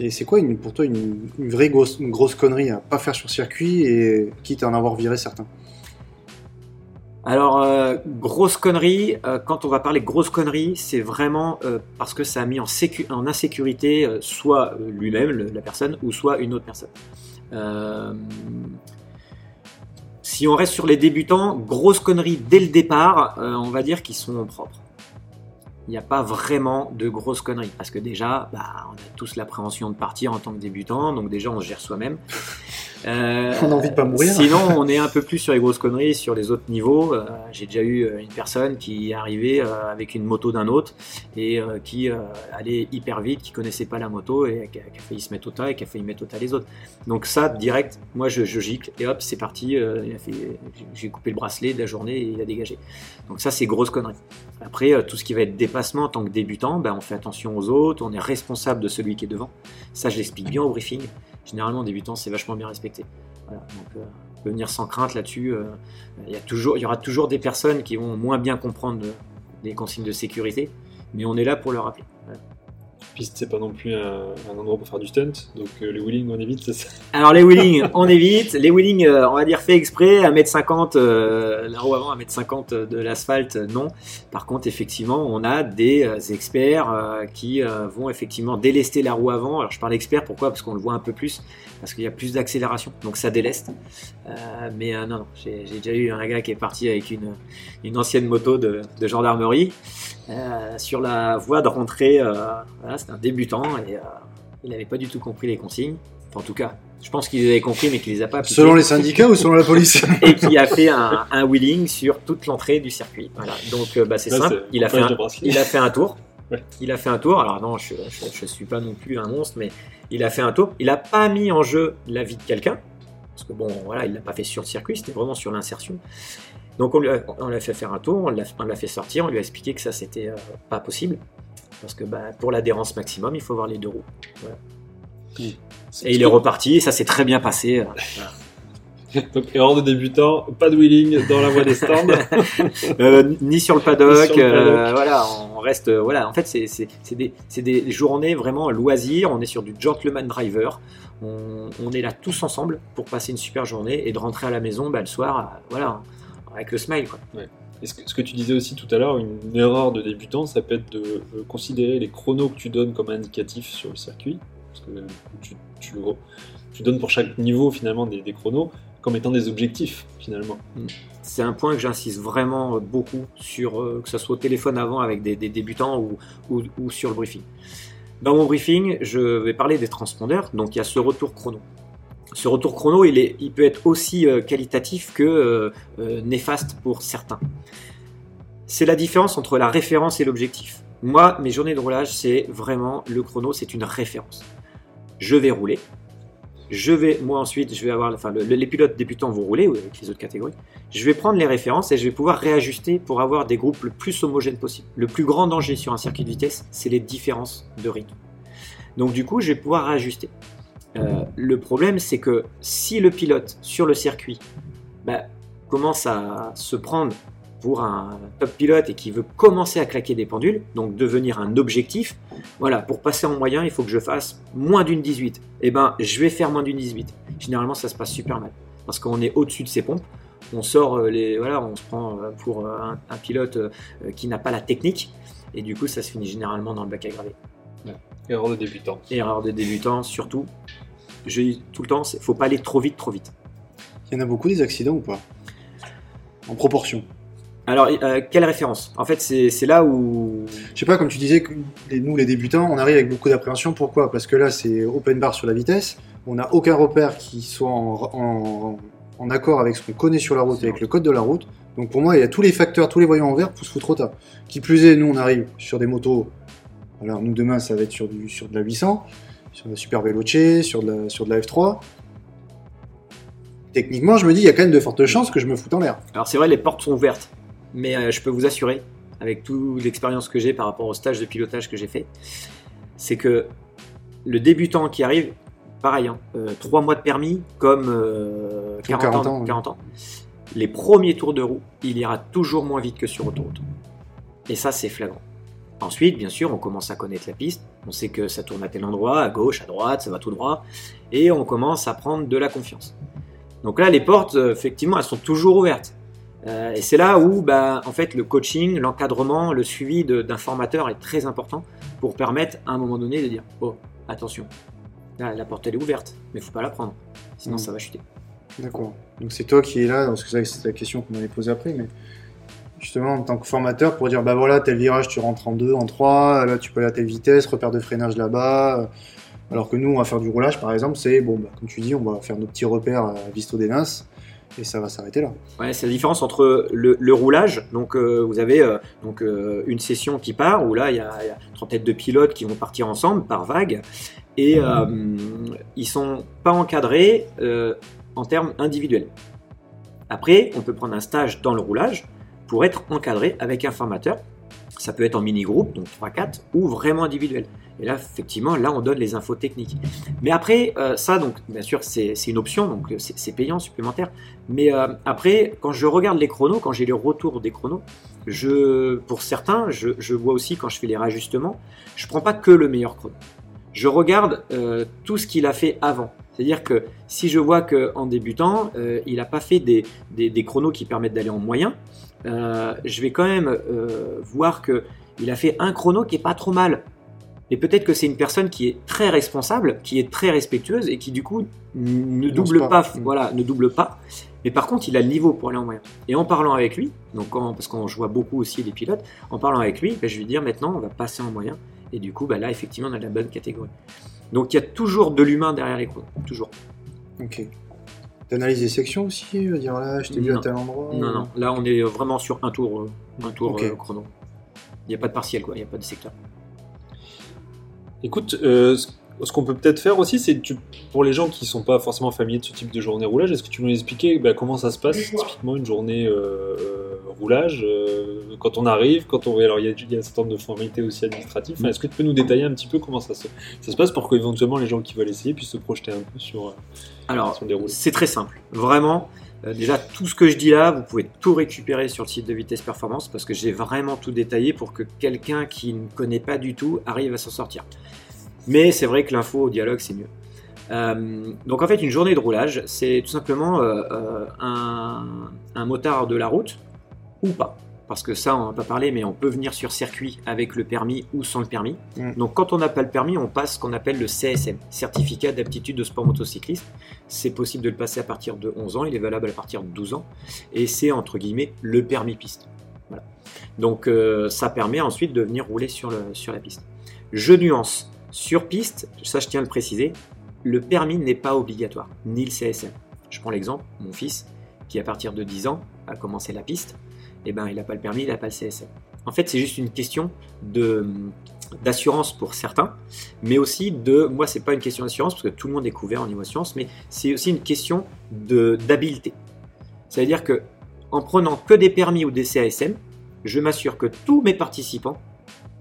Et c'est quoi une, pour toi une, une vraie grosse, une grosse connerie à pas faire sur circuit et quitte à en avoir viré certains? Alors, euh, grosse connerie, euh, quand on va parler grosse connerie, c'est vraiment euh, parce que ça a mis en, en insécurité soit lui-même, la personne, ou soit une autre personne. Si on reste sur les débutants, grosse connerie dès le départ, on va dire qu'ils sont propres. Il n'y a pas vraiment de grosses conneries parce que déjà, bah, on a tous l'appréhension de partir en tant que débutant, donc déjà on se gère soi-même. Euh, On a envie de pas mourir. Sinon, on est un peu plus sur les grosses conneries, sur les autres niveaux. Euh, J'ai déjà eu euh, une personne qui est arrivée euh, avec une moto d'un autre et qui allait hyper vite, qui connaissait pas la moto et qui a, qui a failli se mettre au tas et qui a failli mettre au tas les autres. Donc ça, direct, moi je, je gicle et hop, c'est parti. J'ai coupé le bracelet de la journée et il a dégagé. Donc ça, c'est grosse connerie. Après, tout ce qui va être en tant que débutant, ben, on fait attention aux autres, on est responsable de celui qui est devant. Ça, je l'explique bien au briefing. Généralement, en débutant, c'est vachement bien respecté. Donc, euh, on peut venir sans crainte là-dessus. euh, il, toujours, y aura toujours des personnes qui vont moins bien comprendre euh, les consignes de sécurité, mais on est là pour leur rappeler. Piste, c'est pas non plus un, un endroit pour faire du stunt, donc euh, les wheeling on évite, c'est ça. Alors les wheelings, on évite. Les wheelings, euh, on va dire fait exprès, 1m50, euh, la roue avant, 1m50 de l'asphalte, euh, non. Par contre, effectivement, on a des experts qui vont effectivement délester la roue avant. Alors je parle expert, pourquoi? Parce qu'on le voit un peu plus, parce qu'il y a plus d'accélération, donc ça déleste. Mais non, non, j'ai j'ai déjà eu un gars qui est parti avec une, une ancienne moto de, de gendarmerie euh, sur la voie de rentrée. euh, voilà, c'était un débutant et euh, il n'avait pas du tout compris les consignes. Enfin, en tout cas, je pense qu'il les avait compris, mais qu'il les a pas appliquées. Selon les syndicats ou selon la police et qui a fait un, un wheeling sur toute l'entrée du circuit. Voilà. Donc euh, bah, c'est simple, il a, fait un, de bracelet. il a fait un tour. Ouais. Il a fait un tour. Alors non, je, je, je suis pas non plus un monstre, mais il a fait un tour. Il a pas mis en jeu la vie de quelqu'un, parce que bon, voilà, il l'a pas fait sur le circuit, c'était vraiment sur l'insertion. Donc on lui a, on l'a fait faire un tour, on l'a on l'a fait sortir, on lui a expliqué que ça c'était euh, pas possible, parce que bah, pour l'adhérence maximum, il faut avoir les deux roues. Et il est reparti, et ça s'est très bien passé. euh, voilà. Donc, erreur de débutant, pas de wheeling dans la voie des stands. Euh, ni sur le paddock, sur le euh, voilà, on reste, voilà. En fait, c'est c'est- c'est des, c'est des journées vraiment loisirs. On est sur du gentleman driver. On, on est là tous ensemble pour passer une super journée et de rentrer à la maison bah, le soir, voilà, avec le smile. Quoi. Et ce que, ce que tu disais aussi tout à l'heure, une erreur de débutant, ça peut être de euh, considérer les chronos que tu donnes comme indicatifs sur le circuit. Parce que tu, tu, tu donnes pour chaque niveau finalement des, des chronos comme étant des objectifs finalement. C'est un point que j'insiste vraiment beaucoup sur, euh, que ce soit au téléphone avant avec des, des débutants ou, ou, ou sur le briefing. Dans mon briefing, je vais parler des transpondeurs, donc il y a ce retour chrono. Ce retour chrono, il, est, peut être aussi euh, qualitatif que euh, euh, néfaste pour certains. C'est la différence entre la référence et l'objectif. Moi, mes journées de roulage, c'est vraiment le chrono, c'est une référence. Je vais rouler. Je vais, moi ensuite, je vais avoir, enfin, le- les pilotes débutants vont rouler ou avec les autres catégories. Je vais prendre les références et je vais pouvoir réajuster pour avoir des groupes le plus homogènes possible. Le plus grand danger sur un circuit de vitesse, c'est les différences de rythme. Donc du coup, je vais pouvoir réajuster. Euh, le problème, c'est que si le pilote sur le circuit bah, commence à se prendre pour un top pilote et qui veut commencer à claquer des pendules, donc devenir un objectif, voilà, pour passer en moyen, il faut que je fasse moins d'une 18. Eh ben, je vais faire moins d'une 18. Généralement, ça se passe super mal parce qu'on est au-dessus de ses pompes. On sort euh, les, voilà, on se prend euh, pour un, un pilote qui n'a pas la technique et du coup, ça se finit généralement dans le bac à graver. Erreur de débutant. Erreur de débutant, surtout. Je dis tout le temps, il faut pas aller trop vite, trop vite. Il y en a beaucoup des accidents ou pas? En proportion. Alors, euh, quelle référence? En fait, c'est là où Je sais pas, comme tu disais, que nous les débutants, on arrive avec beaucoup d'appréhension. Pourquoi? Parce que là, c'est open bar sur la vitesse. On n'a aucun repère qui soit en, en- en accord avec ce qu'on connaît sur la route, avec le code de la route. Donc pour moi, il y a tous les facteurs, tous les voyants en vert pour se foutre au tas. Qui plus est, nous on arrive sur des motos. Alors nous demain, ça va être sur, du, sur de la 800, sur la Super Veloce, sur de la, sur de la F3. Techniquement, je me dis, il y a quand même de fortes chances que je me foute en l'air. Alors c'est vrai, les portes sont ouvertes, mais euh, je peux vous assurer, avec toute l'expérience que j'ai par rapport au stage de pilotage que j'ai fait, c'est que le débutant qui arrive, pareil, hein, euh, 3 mois de permis comme euh, 40, 40 ans, ans, ouais. 40 ans, les premiers tours de roue, il ira toujours moins vite que sur autoroute. Et ça, c'est flagrant. Ensuite, bien sûr, on commence à connaître la piste, on sait que ça tourne à tel endroit, à gauche, à droite, ça va tout droit, et on commence à prendre de la confiance. Donc là, les portes, euh, effectivement, elles sont toujours ouvertes. Euh, et c'est là où, bah, en fait, le coaching, l'encadrement, le suivi d'un formateur est très important pour permettre, à un moment donné, de dire Oh, attention, là, la porte elle est ouverte, mais faut pas la prendre, sinon Mm. ça va chuter. D'accord. Donc c'est toi qui es là, parce que c'est c'est la question qu'on m'avait posée après, mais justement en tant que formateur pour dire bah voilà tel virage tu rentres en 2, en 3, là tu peux aller à telle vitesse, repère de freinage là-bas. euh, Alors que nous on va faire du roulage par exemple, c'est bon bah, comme tu dis on va faire nos petits repères à Visto Denas et ça va s'arrêter là. Ouais, c'est la différence entre le, roulage. Donc, euh, vous avez euh, donc euh, une session qui part où là, il y, a, il y a une trentaine de pilotes qui vont partir ensemble par vague et euh, ils sont pas encadrés euh, en termes individuels. Après, on peut prendre un stage dans le roulage pour être encadré avec un formateur. Ça peut être en mini-groupe, donc 3-4, ou vraiment individuel. Et là, effectivement, là, on donne les infos techniques. Mais après, euh, ça, donc, bien sûr, c'est une option, donc euh, c'est payant, supplémentaire. Mais euh, après, quand je regarde les chronos, quand j'ai le retour des chronos, je, pour certains, je, vois aussi quand je fais les rajustements, je prends pas que le meilleur chrono. Je regarde tout ce qu'il a fait avant. C'est-à-dire que si je vois qu'en débutant, il n'a pas fait des, des, des chronos qui permettent d'aller en moyen, euh, je vais quand même euh, voir qu'il a fait un chrono qui est pas trop mal. Et peut-être que c'est une personne qui est très responsable, qui est très respectueuse et qui du coup ne double pas. pas, Mm. voilà, ne double pas. Mais par contre, il a le niveau pour aller en moyen. Et en parlant avec lui, donc parce qu'on je vois beaucoup aussi des pilotes, en parlant avec lui, ben, je vais dire maintenant on va passer en moyen. Et du coup, ben là, effectivement, on a la bonne catégorie. Donc il y a toujours de l'humain derrière les chronos, toujours. Ok. T'analyses les sections aussi euh, Dire là, je t'ai vu à tel endroit Non, non, là on est vraiment sur un tour, euh, un tour euh, chrono. Il n'y a pas de partiel, quoi, il n'y a pas de secteur. Écoute, euh, ce qu'on peut peut-être faire aussi, c'est que pour les gens qui sont pas forcément familiers de ce type de journée roulage, est-ce que tu peux nous expliquer bah, comment ça se passe typiquement une journée euh, euh, roulage euh, quand on arrive, quand on alors il y a, un certain nombre de formalités aussi administratives. Enfin, est-ce que tu peux nous détailler un petit peu comment ça se, ça se passe pour qu'éventuellement les gens qui veulent essayer puissent se projeter un peu sur, euh, Alors, c'est très simple. Vraiment, déjà, tout ce que je dis là, vous pouvez tout récupérer sur le site de Vitesse Performance parce que j'ai vraiment tout détaillé pour que quelqu'un qui ne connaît pas du tout arrive à s'en sortir. Mais c'est vrai que l'info au dialogue, c'est mieux. Euh, donc en fait, une journée de roulage, c'est tout simplement euh, euh, un, un motard de la route ou pas. Parce que ça, on n'a pas parlé, mais on peut venir sur circuit avec le permis ou sans le permis. Mm. Donc quand on n'a pas le permis, on passe ce qu'on appelle le CSM, Certificat d'aptitude de sport motocycliste. C'est possible de le passer à partir de 11 ans, il est valable à partir de 12 ans. Et c'est entre guillemets le permis piste. Voilà. Donc euh, ça permet ensuite de venir rouler sur, le, sur la piste. Je nuance, sur piste, ça je tiens à le préciser, le permis n'est pas obligatoire, ni le CSM. Je prends l'exemple, mon fils, qui à partir de 10 ans a commencé la piste, eh ben, il n'a pas le permis, il n'a pas le CSM. En fait, c'est juste une question de d'assurance pour certains, mais aussi de, moi c'est pas une question d'assurance parce que tout le monde est couvert en niveau assurance, mais c'est aussi une question de d'habileté. C'est-à-dire que en prenant que des permis ou des CASM, je m'assure que tous mes participants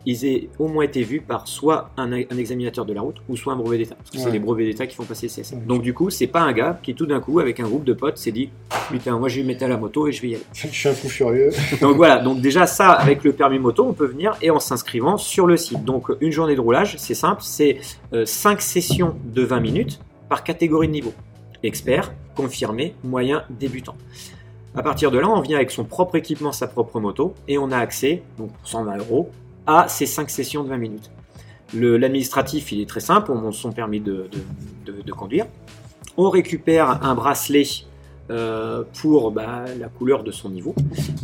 ils aient au moins été vus par soit un, un examinateur de la route ou soit un brevet d'État. Parce que c'est les brevets d'État qui font passer le CSM. Ouais. Donc du coup, c'est pas un gars qui tout d'un coup, avec un groupe de potes, s'est dit Putain, moi je vais me mettre à la moto et je vais y aller. Je suis un fou furieux. Donc voilà, donc déjà ça, avec le permis moto, on peut venir et en s'inscrivant sur le site. Donc une journée de roulage, c'est simple, c'est 5 sessions de 20 minutes par catégorie de niveau. Expert, confirmé, moyen, débutant. À partir de là, on vient avec son propre équipement, sa propre moto, et on a accès, donc pour 120 euros, à ces 5 sessions de 20 minutes. L'administratif, il est très simple, on monte son permis de, conduire. On récupère un bracelet euh, pour bah, la couleur de son niveau.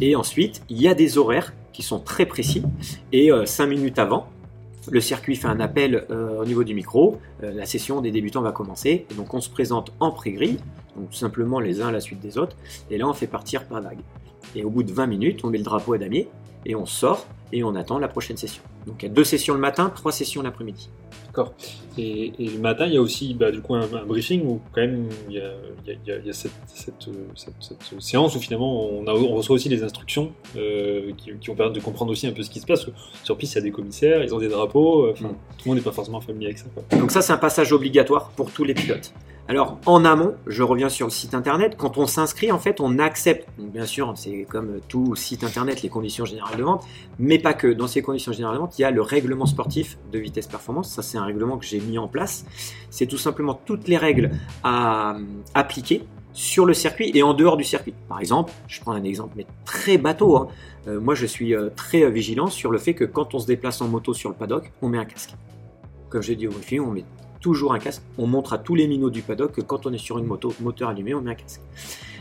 Et ensuite, il y a des horaires qui sont très précis. Et 5 minutes avant, le circuit fait un appel euh, au niveau du micro. Euh, la session des débutants va commencer. Donc on se présente en pré-grille, tout simplement les uns à la suite des autres. Et là, on fait partir par vague. Et au bout de 20 minutes, on met le drapeau à damier et on sort et on attend la prochaine session. Donc il y a deux sessions le matin, trois sessions l'après-midi. Et, et le matin, il y a aussi bah, du coup un, un briefing où quand même il y a, il y a- il y a- il y a cette, cette, cette- cette séance où finalement on, a- on reçoit aussi des instructions euh, qui, qui vont permettre de comprendre aussi un peu ce qui se passe. Sur piste, il y a des commissaires, ils ont des drapeaux. euh, Enfin, Mm. tout le monde n'est pas forcément familier avec ça. Quoi. Donc ça, c'est un passage obligatoire pour tous les pilotes. Alors en amont, je reviens sur le site internet, quand on s'inscrit, en fait, on accepte, bien sûr, c'est comme tout site internet, les conditions générales de vente, mais pas que. Dans ces conditions générales de vente, il y a le règlement sportif de vitesse performance. Ça, c'est un règlement que j'ai mis en place. C'est tout simplement toutes les règles à euh, appliquer sur le circuit et en dehors du circuit. Par exemple, je prends un exemple, mais très bateau. hein. Euh, moi, je suis euh, très vigilant sur le fait que quand on se déplace en moto sur le paddock, on met un casque. Comme j'ai dit au briefing, on met toujours un casque. On montre à tous les minots du paddock que quand on est sur une moto, moteur allumé, on met un casque.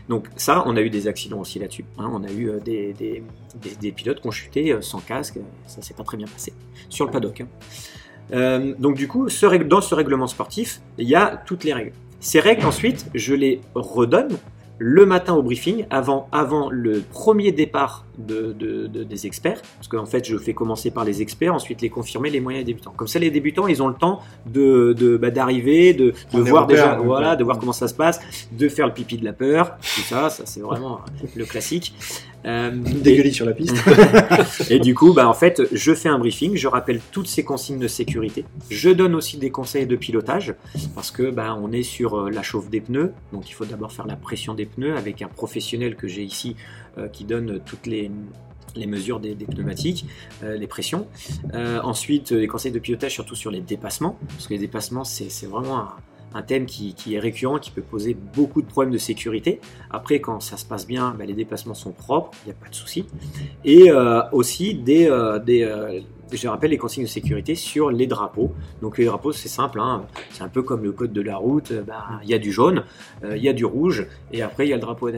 Donc ça, on a eu des accidents aussi là-dessus. hein. On a eu euh, des, des- pilotes qui ont chuté euh, sans casque. Ça s'est pas très bien passé sur le paddock. hein. Euh, donc du coup, dans ce règlement sportif, il y a toutes les règles. Ces règles, ensuite, je les redonne le matin au briefing, avant, avant le premier départ de, de- de- des experts, parce qu'en fait, je fais commencer par les experts, ensuite les confirmer, les moyens et débutants. Comme ça, les débutants, ils ont le temps de de- bah, d'arriver, de, des voir déjà, voilà, de voir comment ça se passe, de faire le pipi de la peur, tout ça, ça c'est vraiment le classique. Euh, Dégueulis sur la piste. et du coup, bah, en fait, je fais un briefing, je rappelle toutes ces consignes de sécurité. Je donne aussi des conseils de pilotage parce que bah, on est sur euh, la chauffe des pneus, donc il faut d'abord faire la pression des pneus avec un professionnel que j'ai ici euh, qui donne toutes les les mesures des, des pneumatiques, euh, les pressions. Ensuite, les conseils de pilotage surtout sur les dépassements, parce que les dépassements, c'est c'est vraiment un, un thème qui, est récurrent, qui peut poser beaucoup de problèmes de sécurité. Après, quand ça se passe bien, bah, les dépassements sont propres, il n'y a pas de souci. Et euh, aussi des, euh, euh, je rappelle les consignes de sécurité sur les drapeaux. Donc les drapeaux, c'est simple, hein, c'est un peu comme le code de la route. bah, Il y a du jaune, il y a du rouge, et après il y a le drapeau à.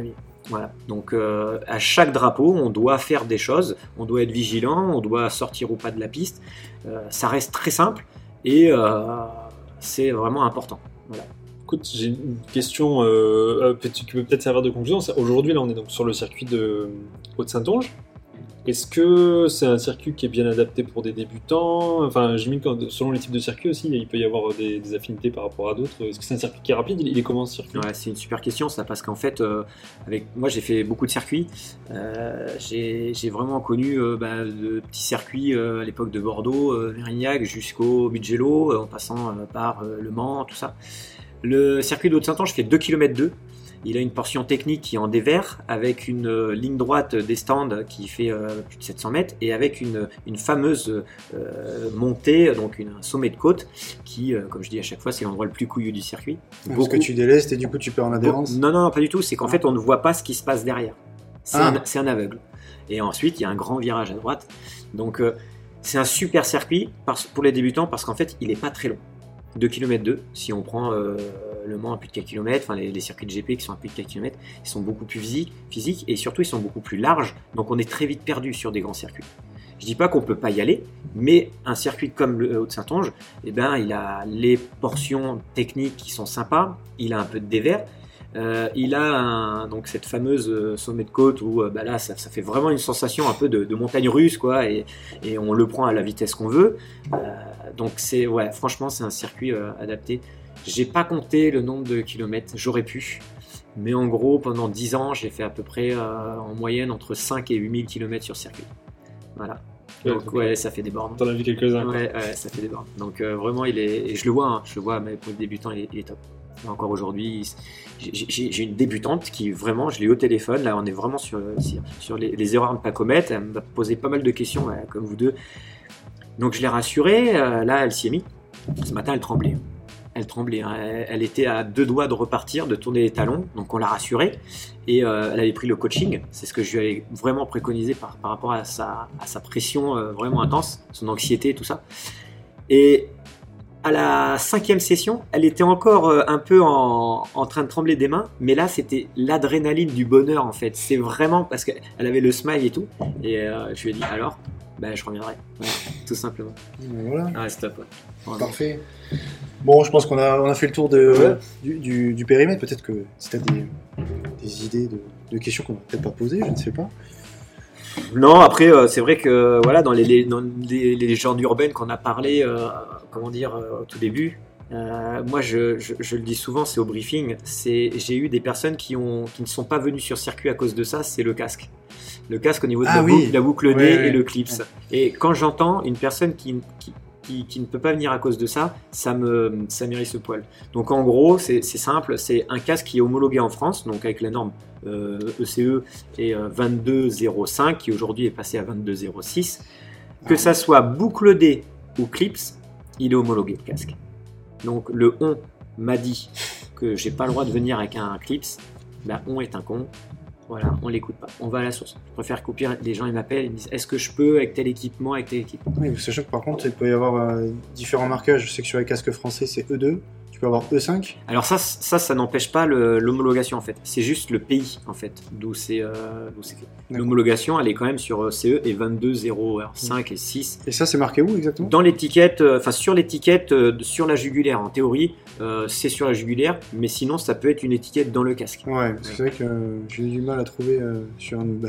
Voilà. Donc à chaque drapeau, on doit faire des choses, on doit être vigilant, on doit sortir ou pas de la piste. Ça reste très simple et, c'est vraiment important. Écoute, j'ai une question euh, euh, peut- qui peut peut-être servir de conclusion. Aujourd'hui, là, on est donc sur le circuit de Haute-Saintonge. Est-ce que c'est un circuit qui est bien adapté pour des débutants? Enfin, j'imagine que selon les types de circuits aussi, il peut y avoir des, affinités par rapport à d'autres. Est-ce que c'est un circuit qui est rapide? Il est comment ce circuit? C'est une super question ça parce qu'en fait, euh, avec moi j'ai fait beaucoup de circuits. Euh, j'ai vraiment connu euh, bah, de petits circuits euh, à l'époque de Bordeaux, Mérignac jusqu'au Mugello, en passant par Le Mans, tout ça. Le circuit de Haute-Saint-Ange fait 2 km 2. Il a une portion technique qui est en dévers avec une euh, ligne droite des stands qui fait euh, plus de 700 mètres et avec une, une fameuse euh, montée, donc une, un sommet de côte qui, comme je dis à chaque fois, c'est l'endroit le plus couillu du circuit. Parce que tu délestes et du coup tu perds en adhérence. Non, non, non, pas du tout. C'est qu'en Ah. fait, on ne voit pas ce qui se passe derrière. C'est Ah. un, c'est un aveugle. Et ensuite, il y a un grand virage à droite. Donc, euh, c'est un super circuit parce- pour les débutants parce qu'en fait, il n'est pas très long. 2 km 2, si on prend euh, le Mans plus de 4 km, enfin les, circuits de GP qui sont à plus de 4 km, ils sont beaucoup plus physiques, physiques et surtout ils sont beaucoup plus larges, donc on est très vite perdu sur des grands circuits. Je dis pas qu'on peut pas y aller, mais un circuit comme le Haute-Saintonge, eh ben, il a les portions techniques qui sont sympas, il a un peu de dévers, euh, il a donc cette fameuse euh, sommet de côte où euh, bah là ça, fait vraiment une sensation un peu de, montagne russe quoi et, on le prend à la vitesse qu'on veut. Donc c'est ouais franchement c'est un circuit adapté. J'ai pas compté le nombre de kilomètres, j'aurais pu. Mais en gros, pendant 10 ans, j'ai fait à peu près euh, en moyenne entre 5 et 8000 km sur circuit. Voilà. Donc ouais, ça fait des bornes. T'en as vu quelques-uns. Ouais, ouais, ça fait des bornes. Donc euh, vraiment, il est, et je le vois, hein, je le vois, mais pour le débutant, il est, il est top. Encore aujourd'hui, j'ai- une débutante qui vraiment, je l'ai eu au téléphone. Là, on est vraiment sur, sur, les, les erreurs à ne pas commettre. Elle m'a posé pas mal de questions, comme vous deux. Donc je l'ai rassurée. euh, là, elle s'y est mise. Ce matin, elle tremblait. Elle tremblait. hein. Elle, était à deux doigts de repartir, de tourner les talons. Donc on l'a rassurée. Et euh, elle avait pris le coaching. C'est ce que je lui avais vraiment préconisé par, par rapport à sa, sa pression euh, vraiment intense, son anxiété, tout ça. Et à la cinquième session, elle était encore euh, un peu en, en train de trembler des mains, mais là c'était l'adrénaline du bonheur en fait. C'est vraiment parce qu'elle avait le smile et tout. Et je lui ai dit alors, ben je reviendrai, tout simplement. Voilà, Ah, c'est top. ouais. Vraiment. parfait. Bon, je pense qu'on a, on a fait le tour de, Ouais. du, du- du périmètre. Peut-être que si tu as des, des idées de, de questions qu'on n'a peut-être pas posées, je ne sais pas. Non, après, euh, c'est vrai que voilà, dans les, les- dans les, les légendes urbaines qu'on a parlé, euh, comment dire, euh, au tout début, moi je, je- je le dis souvent, c'est au briefing, j'ai eu des personnes qui, ont, qui ne sont pas venues sur circuit à cause de ça, c'est le casque. Le casque au niveau de Ah la, oui. boucle, la boucle ouais. et le clips. Et quand j'entends une personne qui, qui, qui, qui ne peut pas venir à cause de ça, ça me ça m'érisse le poil. Donc en gros, c'est simple, c'est un casque qui est homologué en France, donc avec la norme euh, ECE et euh, 2205 qui aujourd'hui est passé à 2206. Que Ah. ça soit boucle D ou clips, il est homologué le casque. Donc le on m'a dit que j'ai pas le droit de venir avec un clips, bah on est un con. Voilà, on l'écoute pas. On va à la source. Je préfère couper. Les gens ils m'appellent, ils me disent est-ce que je peux avec tel équipement, avec tel équipement? Oui, sachant que par contre, il peut y avoir euh, différents marquages. Je sais que sur les casques français, c'est E2. Tu peux avoir E5. Alors ça, ça, ça n'empêche pas l'homologation en fait. C'est juste le pays en fait, d'où c'est euh. L'homologation, elle est quand même sur euh, CE et 22, 0, 5 et 6. Et ça, c'est marqué où exactement? Dans l'étiquette, euh, enfin sur l'étiquette euh, sur la jugulaire. En théorie, c'est sur la jugulaire, mais sinon ça peut être une étiquette dans le casque. Ouais, parce que c'est vrai que j'ai eu du mal à trouver sur un bah,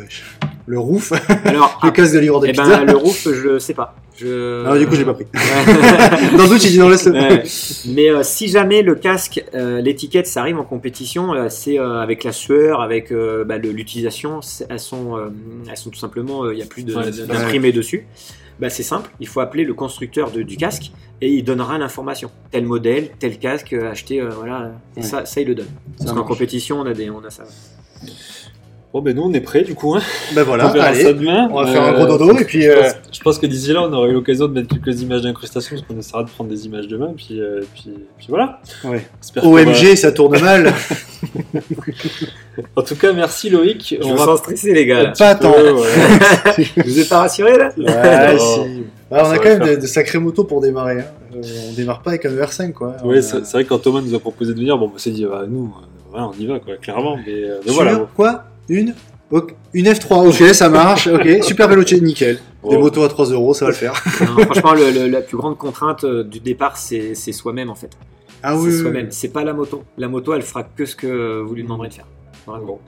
le roof, Alors, le casque de livreur de eh pizza. ben, le roof, je le sais pas. Je... Ah, du coup, j'ai pas pris. Ouais. Dans le doute, j'ai dit non, laisse Ouais. Mais euh, si jamais le casque, euh, l'étiquette, ça arrive en compétition, euh, c'est euh, avec la sueur, avec euh, bah, l'utilisation, elles sont, euh, elles sont tout simplement, euh, il n'y a plus de- Ouais, de- d'imprimé dessus. Bah, c'est simple, il faut appeler le constructeur de- du casque et il donnera l'information. Tel modèle, tel casque acheté, euh, voilà. Et Ouais. ça, ça, il le donne. Parce Ça qu'en compétition, on a, des, on a ça. Bon, ben nous, on est prêts du coup. Hein. Bah voilà, on allez. ça demain. On va faire un Euh, gros dodo et puis. Je euh, pense, je pense que d'ici là, on aura eu l'occasion de mettre quelques images d'incrustation, parce qu'on essaiera de prendre des images demain, puis, euh, puis, puis voilà. ouais. Va- OMG, ça tourne mal. En tout cas, merci Loïc. Je on me va sens stressé, les gars. Pas tant. Ouais, ouais. Je vous ai pas rassuré, là? Ouais, Non. si. Ouais, on Ça a quand même de, de sacrées motos pour démarrer. Hein. Euh, on démarre pas avec un ER5 quoi. On Ouais, a- c'est vrai que quand Thomas nous a proposé de venir, bon, on s'est dit, bah, nous, euh, voilà, on y va, quoi, clairement. Mais, euh, mais Sur voilà. bon. quoi? Une Ok, Une F3, ok, ça marche, ok. Super vélo nickel. Des motos à 3 euros, ça va le faire. Non, franchement, le- le- la plus grande contrainte euh, du départ, c'est c'est soi-même en fait. Ah c'est oui, oui, soi-même. C'est pas la moto. La moto, elle fera que ce que vous lui demanderez de faire. Bon.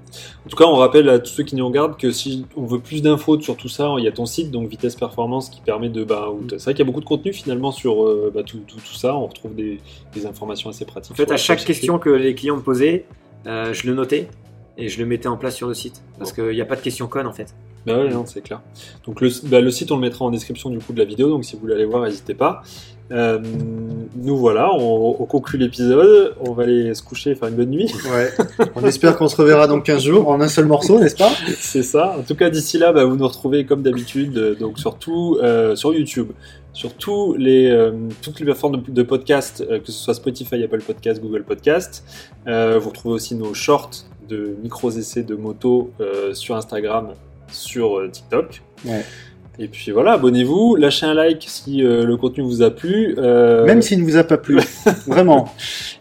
En tout cas, on rappelle à tous ceux qui nous regardent que si on veut plus d'infos sur tout ça, il y a ton site, donc Vitesse Performance, qui permet de. Bah, c'est vrai qu'il y a beaucoup de contenu finalement sur euh, bah, tout, tout, tout ça. On retrouve des, des informations assez pratiques. En fait, à chaque question que les clients me posaient, euh, je le notais et je le mettais en place sur le site. Parce qu'il n'y a pas de question conne en fait. Bah ouais, non, c'est clair. Donc le, bah, le site, on le mettra en description du coup de la vidéo, donc si vous voulez aller voir, n'hésitez pas. Euh, nous voilà, on, on conclut l'épisode, on va aller se coucher et faire une bonne nuit. Ouais. On espère qu'on se reverra dans 15 jours en un seul morceau, n'est-ce pas? C'est ça. En tout cas, d'ici là, bah, vous nous retrouvez comme d'habitude, euh, donc surtout euh, sur YouTube, sur tous les, euh, toutes les plateformes de, de podcast, euh, que ce soit Spotify, Apple Podcast, Google Podcast. Euh, vous retrouvez aussi nos shorts micros essais de moto euh, sur Instagram, sur euh, TikTok. Et puis voilà, abonnez-vous, lâchez un like si euh, le contenu vous a plu. euh, Même s'il ne vous a pas plu. Vraiment.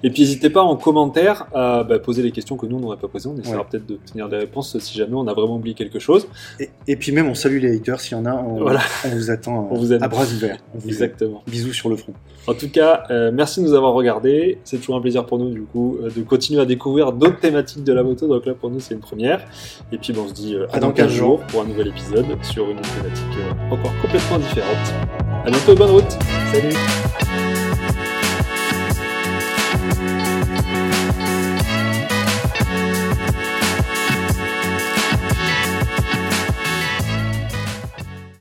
Et puis n'hésitez pas en commentaire à bah, poser les questions que nous on n'aurait pas posées. On essaiera Ouais. peut-être de tenir des réponses si jamais on a vraiment oublié quelque chose. Et, et puis même, on salue les haters s'il y en a. On, Voilà. on vous attend On vous aime. à bras ouverts. Exactement. Bisous sur le front. En tout cas, euh, merci de nous avoir regardés. C'est toujours un plaisir pour nous, du coup, euh, de continuer à découvrir d'autres thématiques de la moto. Donc là, pour nous, c'est une première. Et puis, bon, on se dit euh, à dans 15 jours pour un nouvel épisode sur une thématique encore complètement différente. À bientôt, bonne route. Salut.